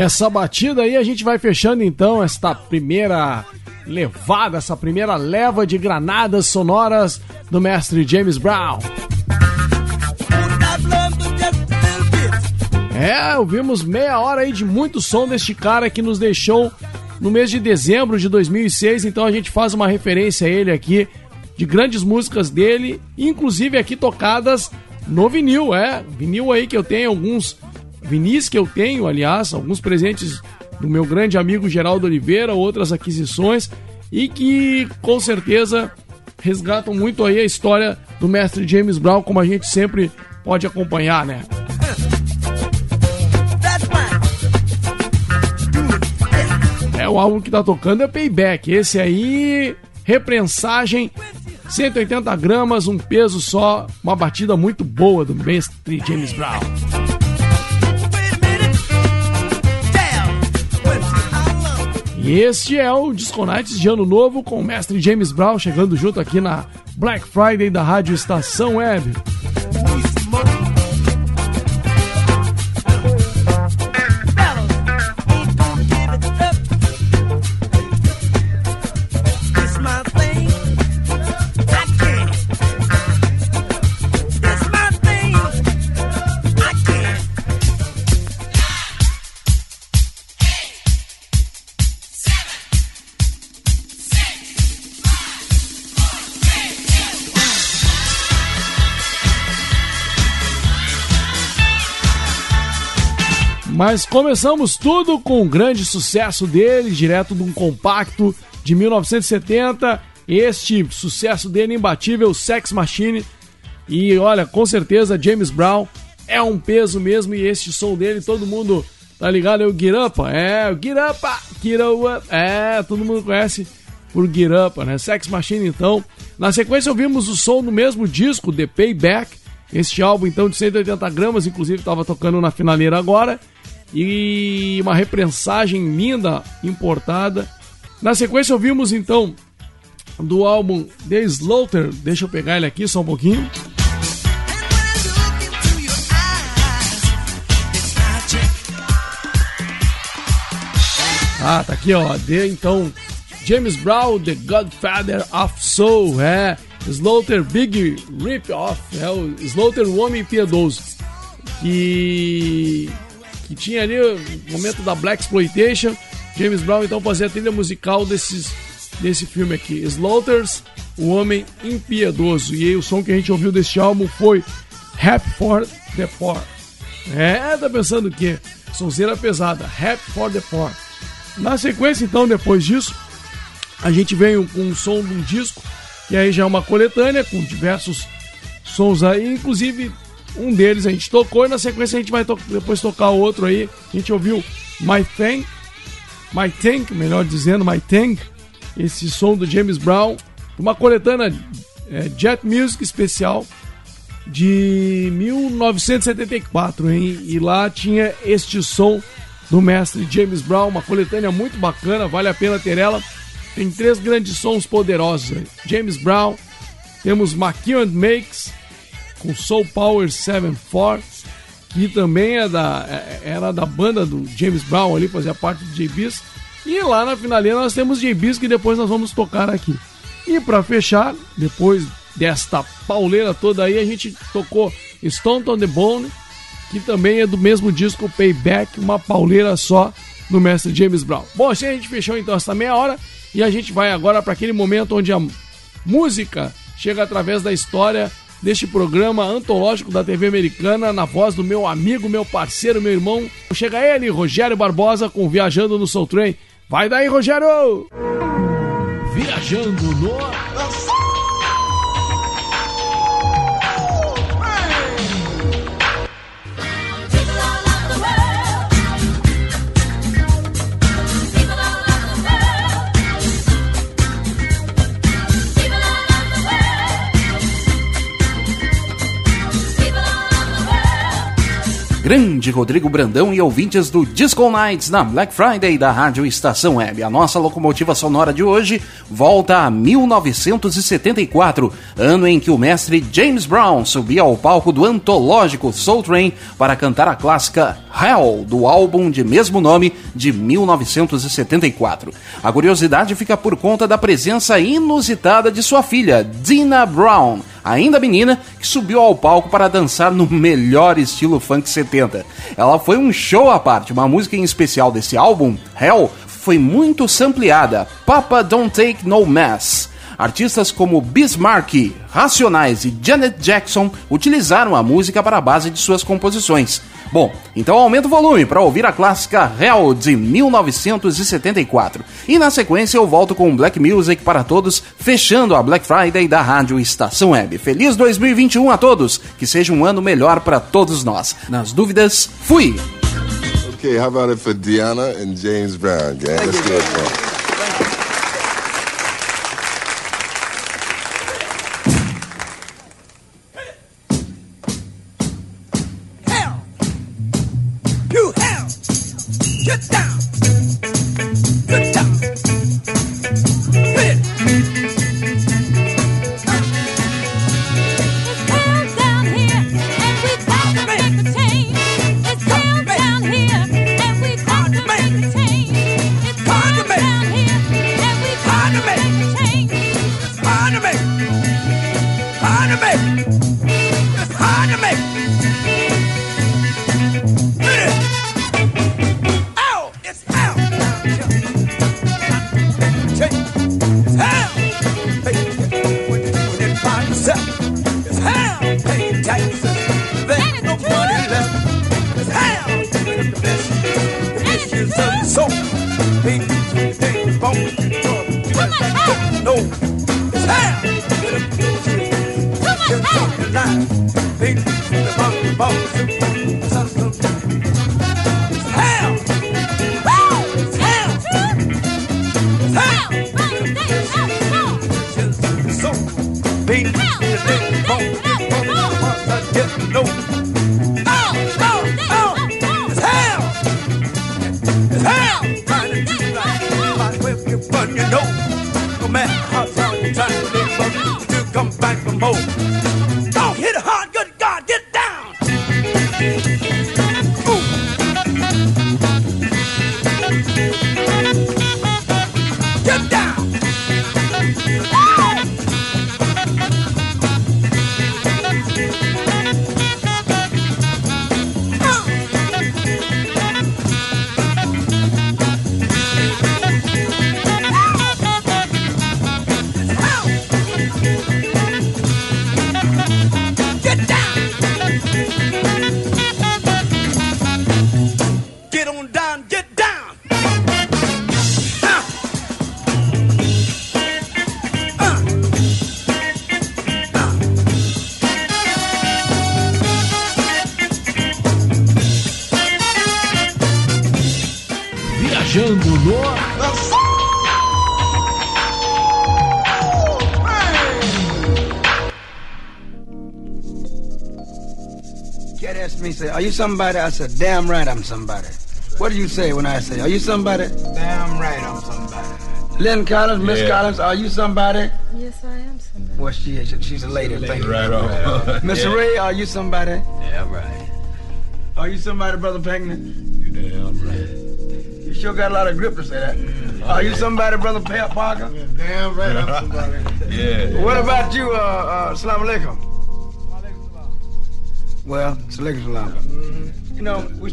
Essa batida aí a gente vai fechando então esta primeira levada, essa primeira leva de granadas sonoras do mestre James Brown. É, ouvimos meia hora aí de muito som deste cara que nos deixou no mês de dezembro de 2006, então a gente faz uma referência a ele aqui de grandes músicas dele, inclusive aqui tocadas no vinil, é, vinil aí que eu tenho alguns vinis que eu tenho, aliás, alguns presentes do meu grande amigo Geraldo Oliveira, outras aquisições e que com certeza resgatam muito aí a história do mestre James Brown, como a gente sempre pode acompanhar, né? É o álbum que tá tocando é Payback. Esse aí, reprensagem, 180 gramas, um peso só, uma batida muito boa do mestre James Brown. Este é o Disco Nights de Ano Novo com o mestre James Brown chegando junto aqui na Black Friday da Rádio Estação Web. Mas começamos tudo com um grande sucesso dele, direto de um compacto de 1970. Este sucesso dele imbatível, Sex Machine. E olha, com certeza James Brown é um peso mesmo. E este som dele, todo mundo tá ligado? É o Up, é o Get Up. É, todo mundo conhece por Up, né? Sex Machine, então. Na sequência, ouvimos o som do mesmo disco, The Payback. Este álbum, então, de 180 gramas, inclusive estava tocando na finaleira agora e uma reprensagem linda importada. Na sequência ouvimos então do álbum The Slaughter, deixa eu pegar ele aqui só um pouquinho. Ah, tá aqui ó, de então James Brown, The Godfather of Soul, é Slaughter Big Rip Off, é o Slaughter o Homem Piedoso, que que tinha ali o momento da Black Exploitation. James Brown então fazia a trilha musical desses, desse filme aqui, Slaughters, O Homem Impiedoso. E aí o som que a gente ouviu deste álbum foi Happy for the Poor. É, tá pensando o quê? Sonzeira pesada, Happy for the Poor. Na sequência, então, depois disso, a gente vem com um som de um disco, e aí já é uma coletânea com diversos sons aí, inclusive um deles a gente tocou e na sequência a gente vai to depois tocar outro aí. A gente ouviu My Thing, My Tank, melhor dizendo, My Tank, esse som do James Brown, uma coletânea é, Jet Music especial de 1974, hein? E lá tinha este som do mestre James Brown, uma coletânea muito bacana, vale a pena ter ela. Tem três grandes sons poderosos: James Brown, temos McKeown Makes, com Soul Power 74, que também é da, é, era da banda do James Brown ali, fazia parte do JBs. E lá na finaleira nós temos JBs que depois nós vamos tocar aqui. E para fechar, depois desta pauleira toda aí, a gente tocou Stone on the Bone, que também é do mesmo disco Payback, uma pauleira só do mestre James Brown. Bom, assim a gente fechou então essa meia hora e a gente vai agora para aquele momento onde a música chega através da história deste programa antológico da TV Americana, na voz do meu amigo, meu parceiro, meu irmão. Chega ele, Rogério Barbosa, com Viajando no Soul Train. Vai daí, Rogério! Viajando no... grande Rodrigo Brandão e ouvintes do Disco Nights na Black Friday da Rádio Estação Web. A nossa locomotiva sonora de hoje volta a 1974, ano em que o mestre James Brown subia ao palco do antológico Soul Train para cantar a clássica Hell, do álbum de mesmo nome de 1974. A curiosidade fica por conta da presença inusitada de sua filha, Dina Brown ainda menina, que subiu ao palco para dançar no melhor estilo funk 70. Ela foi um show à parte, uma música em especial desse álbum, Hell, foi muito sampleada, Papa Don't Take No Mess. Artistas como Bismarck, Racionais e Janet Jackson utilizaram a música para a base de suas composições. Bom, então aumenta o volume para ouvir a clássica Hell de 1974. E na sequência eu volto com Black Music para todos, fechando a Black Friday da Rádio Estação Web. Feliz 2021 a todos, que seja um ano melhor para todos nós. Nas dúvidas, fui! Okay, how about it for Diana and James Brown, gang? Let's do it, Are you somebody? I said, damn right I'm somebody. What do you say when I say, are you somebody? Damn right I'm somebody. Lynn Collins, Miss yeah. Collins, are you somebody? Yes, I am somebody. Well, she is. She's a lady. She's a lady. Thank right you. Right Miss yeah. Ray, are you somebody? Damn right. Are you somebody, Brother Pankman? You damn right. You sure got a lot of grip to say that. Mm. Are you somebody, Brother Parker? Yeah, damn right I'm somebody. yeah. What about you, uh, uh, Salam Alaikum? Well, Salam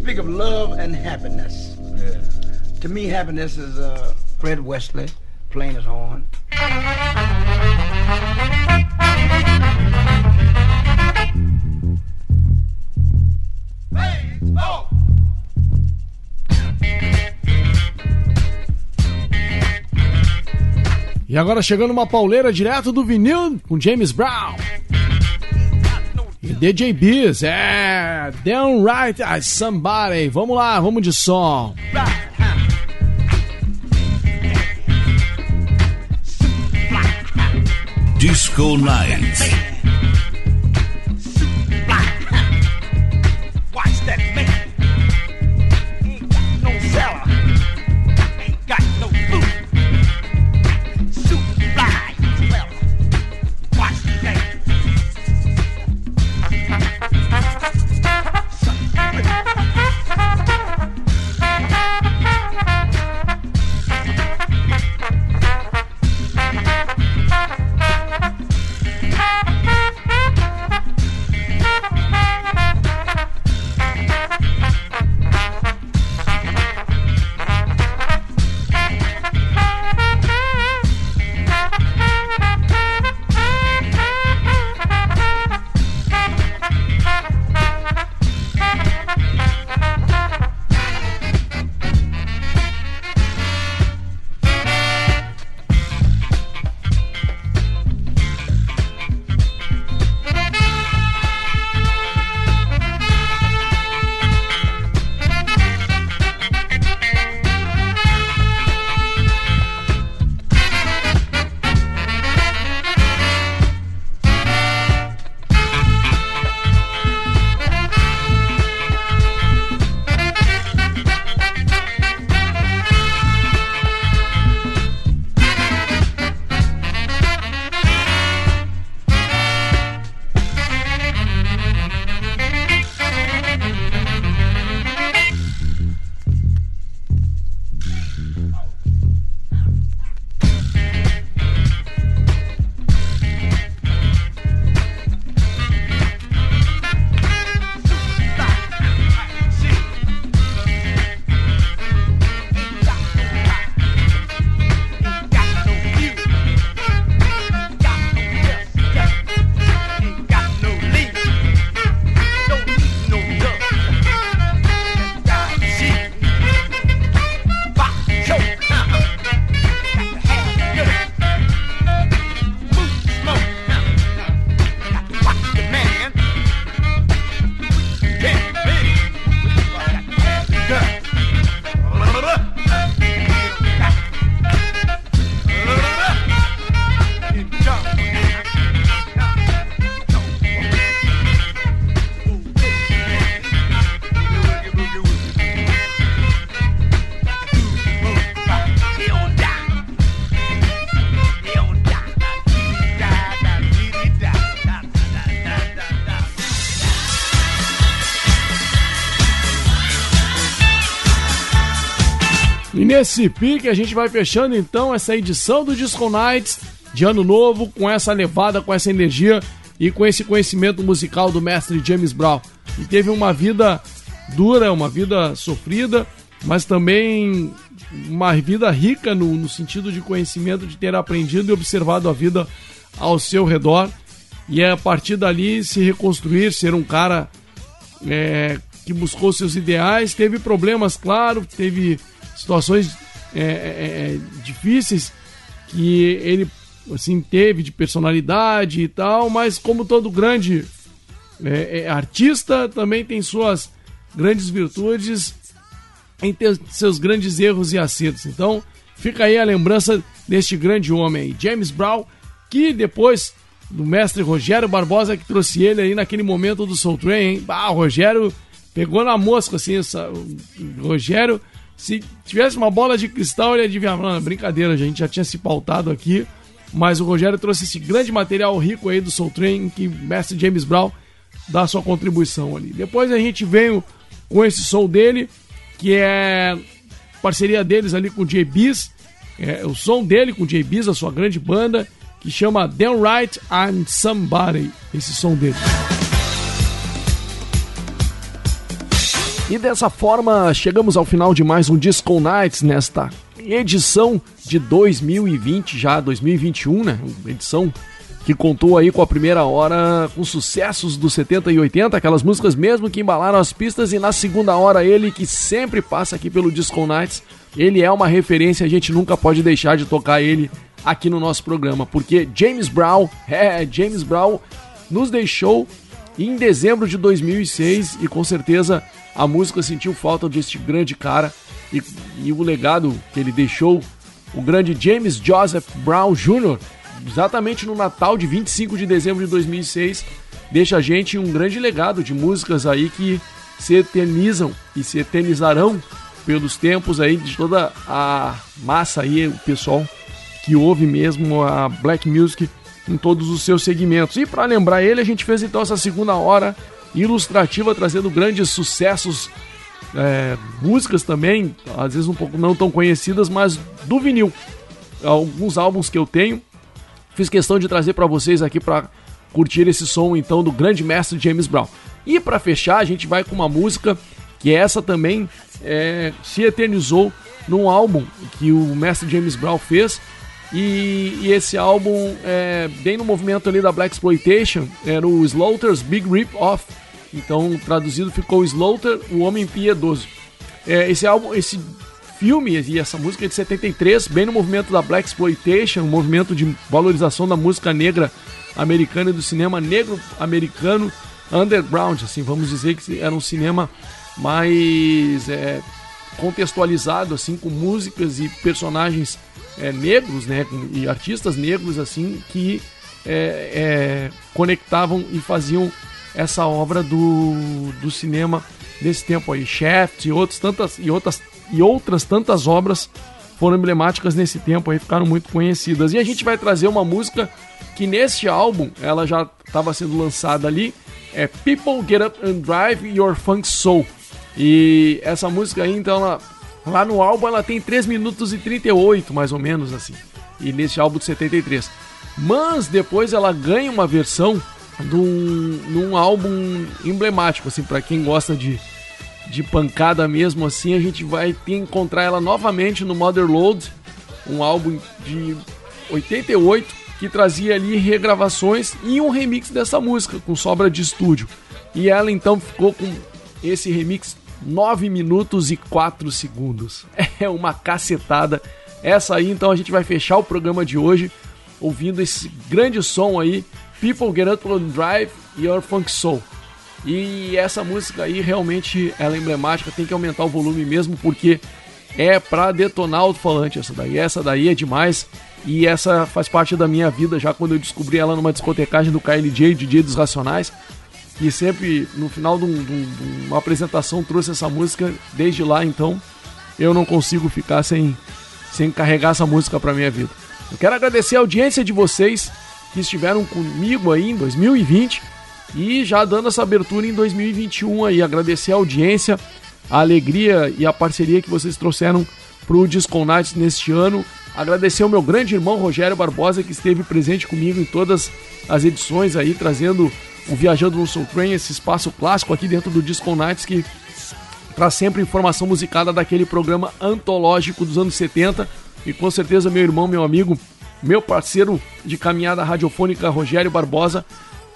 speak of love and happiness. Yeah. To me, happiness is uh, Fred Wesley playing his horn. Hey, oh. E agora chegando uma pauleira direto do vinil com James Brown. E DJ Biz, é. Downright as Somebody. Vamos lá, vamos de som. Disco Night. Nesse pique a gente vai fechando então essa edição do Disco Nights de ano novo com essa levada, com essa energia e com esse conhecimento musical do mestre James Brown. E teve uma vida dura, uma vida sofrida, mas também uma vida rica no, no sentido de conhecimento, de ter aprendido e observado a vida ao seu redor. E é a partir dali se reconstruir, ser um cara é, que buscou seus ideais. Teve problemas, claro, teve situações é, é, é, difíceis que ele assim teve de personalidade e tal, mas como todo grande é, é, artista também tem suas grandes virtudes em ter seus grandes erros e acertos. Então fica aí a lembrança deste grande homem aí, James Brown, que depois do mestre Rogério Barbosa que trouxe ele aí naquele momento do Soul Train, hein? o Rogério pegou na mosca assim, essa, o Rogério se tivesse uma bola de cristal, ele adivinha. Não, brincadeira, gente já tinha se pautado aqui. Mas o Rogério trouxe esse grande material rico aí do Soul Train que mestre James Brown dá sua contribuição ali. Depois a gente veio com esse som dele, que é parceria deles ali com o JBs. É, o som dele com o JBs, a sua grande banda, que chama Right and Somebody. Esse som dele. E dessa forma, chegamos ao final de mais um Disco Nights nesta edição de 2020, já 2021, né? Edição que contou aí com a primeira hora com sucessos dos 70 e 80, aquelas músicas mesmo que embalaram as pistas, e na segunda hora ele que sempre passa aqui pelo Disco Nights, ele é uma referência, a gente nunca pode deixar de tocar ele aqui no nosso programa, porque James Brown, é, James Brown nos deixou em dezembro de 2006 e com certeza a música sentiu falta deste grande cara e, e o legado que ele deixou, o grande James Joseph Brown Jr., exatamente no Natal de 25 de dezembro de 2006, deixa a gente um grande legado de músicas aí que se eternizam e se eternizarão pelos tempos aí de toda a massa aí, o pessoal que ouve mesmo a black music em todos os seus segmentos. E para lembrar ele, a gente fez então essa segunda hora ilustrativa trazendo grandes sucessos, é, músicas também, às vezes um pouco não tão conhecidas, mas do vinil. Alguns álbuns que eu tenho Fiz questão de trazer para vocês aqui para curtir esse som então do grande mestre James Brown. E para fechar, a gente vai com uma música que essa também é, se eternizou num álbum que o mestre James Brown fez. E, e esse álbum, é, bem no movimento ali da Black Exploitation, era o Slaughter's Big Rip Off. Então, traduzido ficou Slaughter, o Homem Piedoso. É, esse álbum, esse filme e essa música é de 73, bem no movimento da Black Exploitation, um movimento de valorização da música negra americana e do cinema negro americano underground, assim, vamos dizer que era um cinema mais é, contextualizado, assim, com músicas e personagens é, negros, né, e artistas negros, assim, que é, é conectavam e faziam essa obra do, do cinema desse tempo aí, Shaft e outras tantas e outras e outras tantas obras foram emblemáticas nesse tempo aí, ficaram muito conhecidas. E a gente vai trazer uma música que neste álbum ela já estava sendo lançada ali, é People Get Up and Drive Your Funk Soul. E essa música aí, então, ela, lá no álbum ela tem 3 minutos e 38, mais ou menos assim. E nesse álbum de 73. Mas depois ela ganha uma versão num, num álbum emblemático, assim, para quem gosta de, de pancada mesmo assim, a gente vai encontrar ela novamente no Motherload, um álbum de 88 que trazia ali regravações e um remix dessa música com sobra de estúdio. E ela então ficou com esse remix 9 minutos e 4 segundos. É uma cacetada. Essa aí então a gente vai fechar o programa de hoje ouvindo esse grande som aí, People Get Up on Drive Your Funk Soul. E essa música aí realmente ela é emblemática, tem que aumentar o volume mesmo porque é pra detonar o alto-falante essa daí. Essa daí é demais e essa faz parte da minha vida já quando eu descobri ela numa discotecagem do KLJ, DJ dos Racionais. E sempre no final de, um, de, uma apresentação trouxe essa música. Desde lá então eu não consigo ficar sem, sem carregar essa música pra minha vida. Eu quero agradecer a audiência de vocês que estiveram comigo aí em 2020 e já dando essa abertura em 2021 aí, agradecer a audiência, a alegria e a parceria que vocês trouxeram pro Disco Nights neste ano. Agradecer ao meu grande irmão Rogério Barbosa, que esteve presente comigo em todas as edições aí, trazendo o Viajando no Soul Train, esse espaço clássico aqui dentro do Disco Nights, que traz sempre informação musicada daquele programa antológico dos anos 70. E com certeza meu irmão, meu amigo, meu parceiro de caminhada radiofônica, Rogério Barbosa,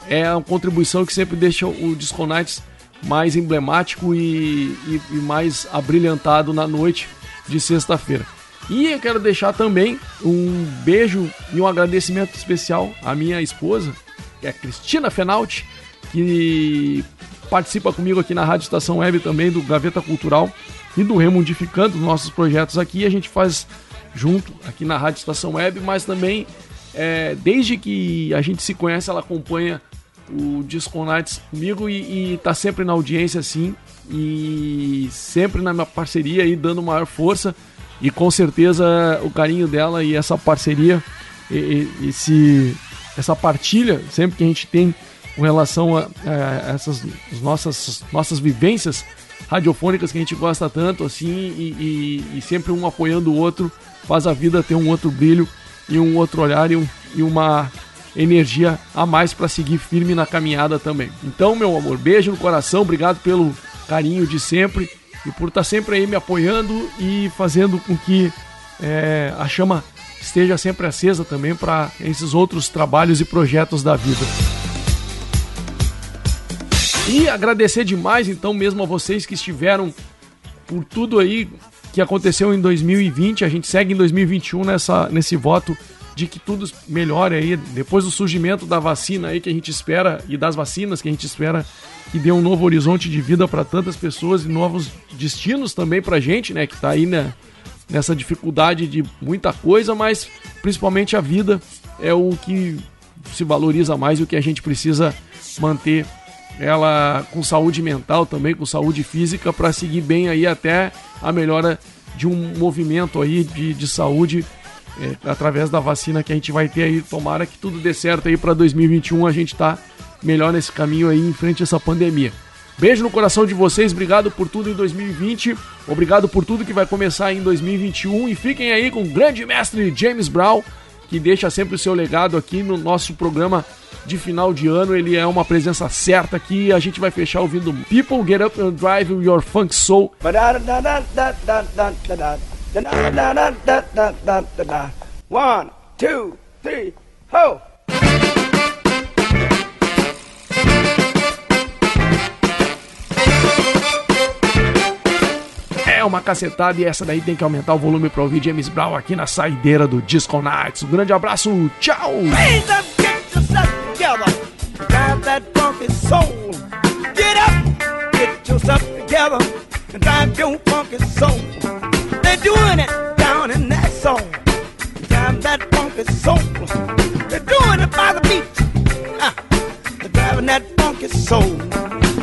é uma contribuição que sempre deixa o Disco Nights mais emblemático e, e, e mais abrilhantado na noite de sexta-feira. E eu quero deixar também um beijo e um agradecimento especial à minha esposa, que é a Cristina Fenalti, que participa comigo aqui na Rádio Estação Web também do Gaveta Cultural e do Remundificando, nossos projetos aqui. A gente faz junto aqui na Rádio Estação Web, mas também é, desde que a gente se conhece, ela acompanha o Disco Nights comigo e, e tá sempre na audiência assim e sempre na minha parceria e dando maior força. E com certeza o carinho dela e essa parceria e, e, esse essa partilha sempre que a gente tem com relação a, a essas nossas nossas vivências radiofônicas que a gente gosta tanto assim e, e sempre um apoiando o outro faz a vida ter um outro brilho e um outro olhar e, um, e uma energia a mais para seguir firme na caminhada também. Então, meu amor, beijo no coração, obrigado pelo carinho de sempre e por estar tá sempre aí me apoiando e fazendo com que é, a chama esteja sempre acesa também para esses outros trabalhos e projetos da vida. E agradecer demais então mesmo a vocês que estiveram por tudo aí que aconteceu em 2020. A gente segue em 2021 nessa, nesse voto de que tudo melhore aí depois do surgimento da vacina aí que a gente espera e das vacinas que a gente espera que dê um novo horizonte de vida para tantas pessoas e novos destinos também para a gente, né, que está aí né, nessa dificuldade de muita coisa, mas principalmente a vida é o que se valoriza mais e o que a gente precisa manter ela com saúde mental também, com saúde física para seguir bem aí até a melhora de um movimento aí de, de saúde é, através da vacina que a gente vai ter aí. Tomara que tudo dê certo aí para 2021 a gente tá melhor nesse caminho aí em frente a essa pandemia. Beijo no coração de vocês, obrigado por tudo em 2020, obrigado por tudo que vai começar em 2021 e fiquem aí com o grande mestre James Brown, que deixa sempre o seu legado aqui no nosso programa de final de ano. Ele é uma presença certa aqui. A gente vai fechar ouvindo People Get Up and Drive Your Funk Soul. One, two, three, ho! É uma cacetada e essa daí tem que aumentar o volume para ouvir James Brown aqui na saideira do Disco Nights. Um grande abraço, tchau!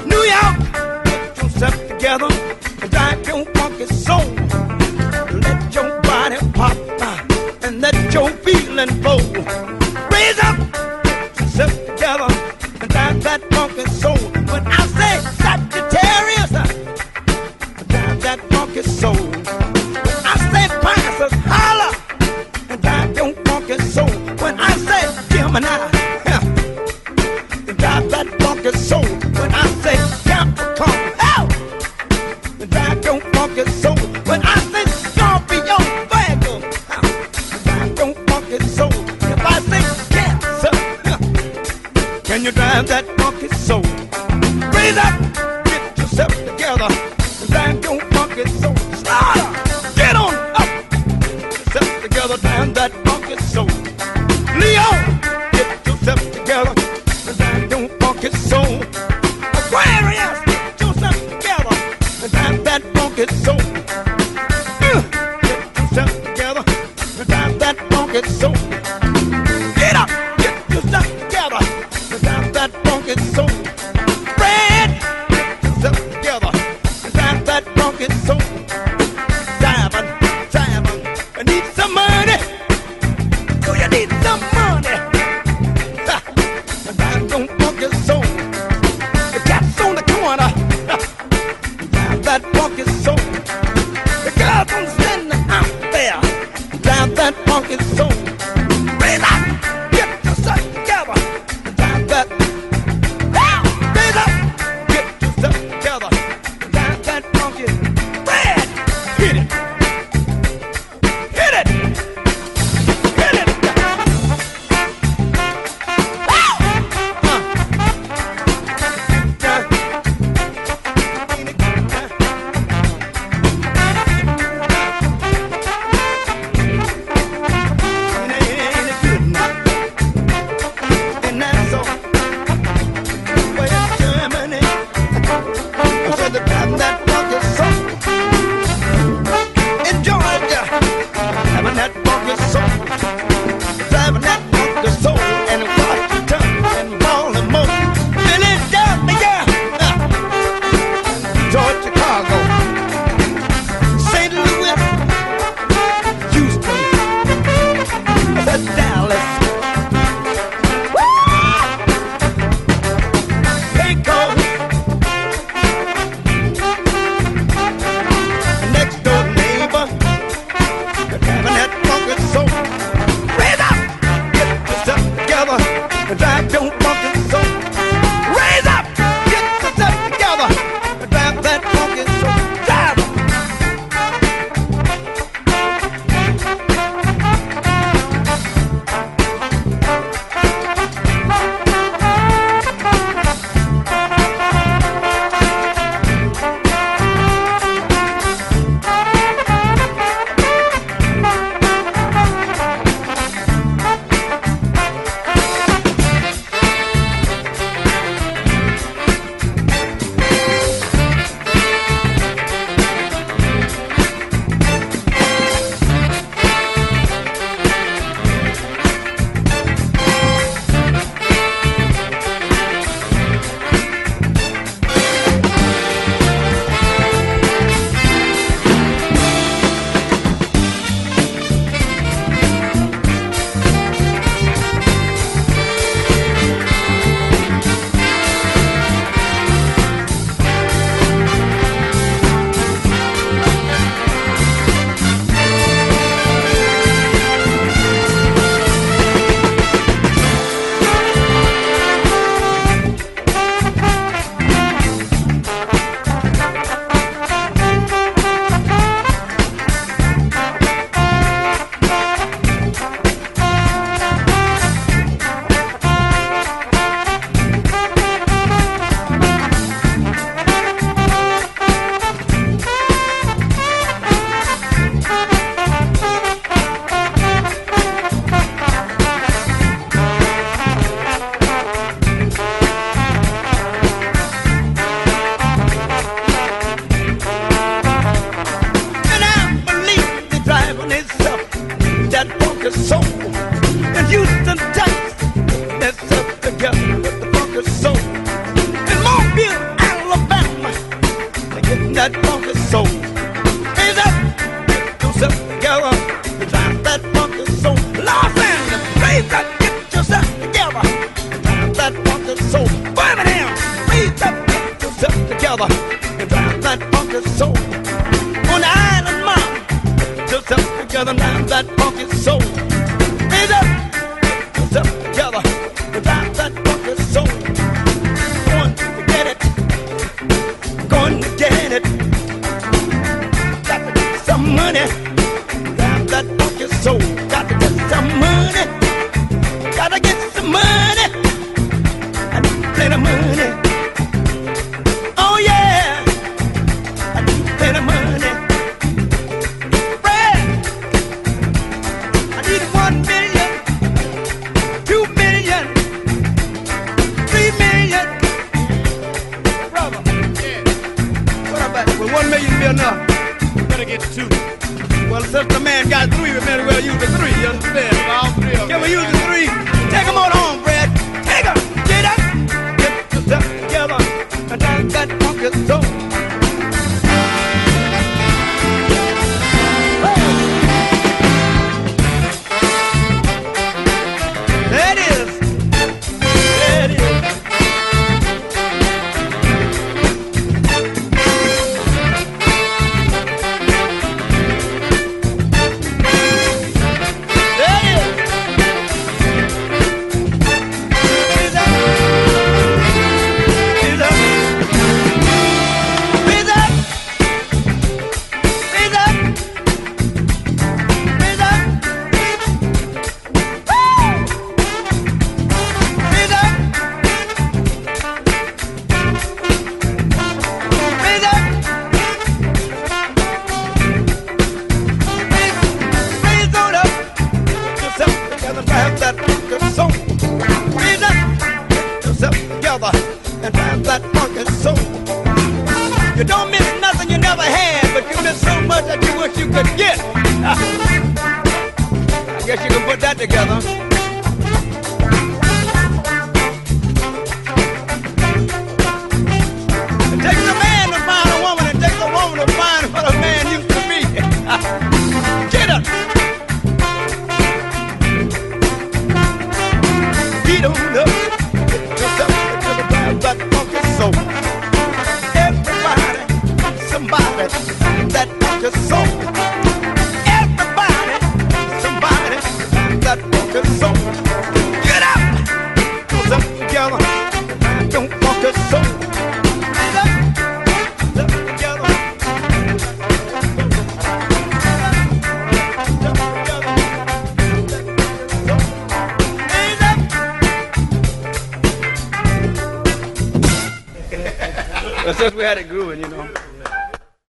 New York, together and drive your funky soul. Let your body pop and let your feeling flow. Raise up, get together and drive that funky soul. When I say Sagittarius, drive that funky soul. When I say Pisces, holla and drive your funky soul. When I say Gemini, you drive that funky soul? Raise up, get yourself together, and drive your funky soul. Slaughter, get on up, get yourself together, drive that funky soul. Leo, get yourself together, and drive your funky soul. Aquarius, get yourself together, and drive that funky soul.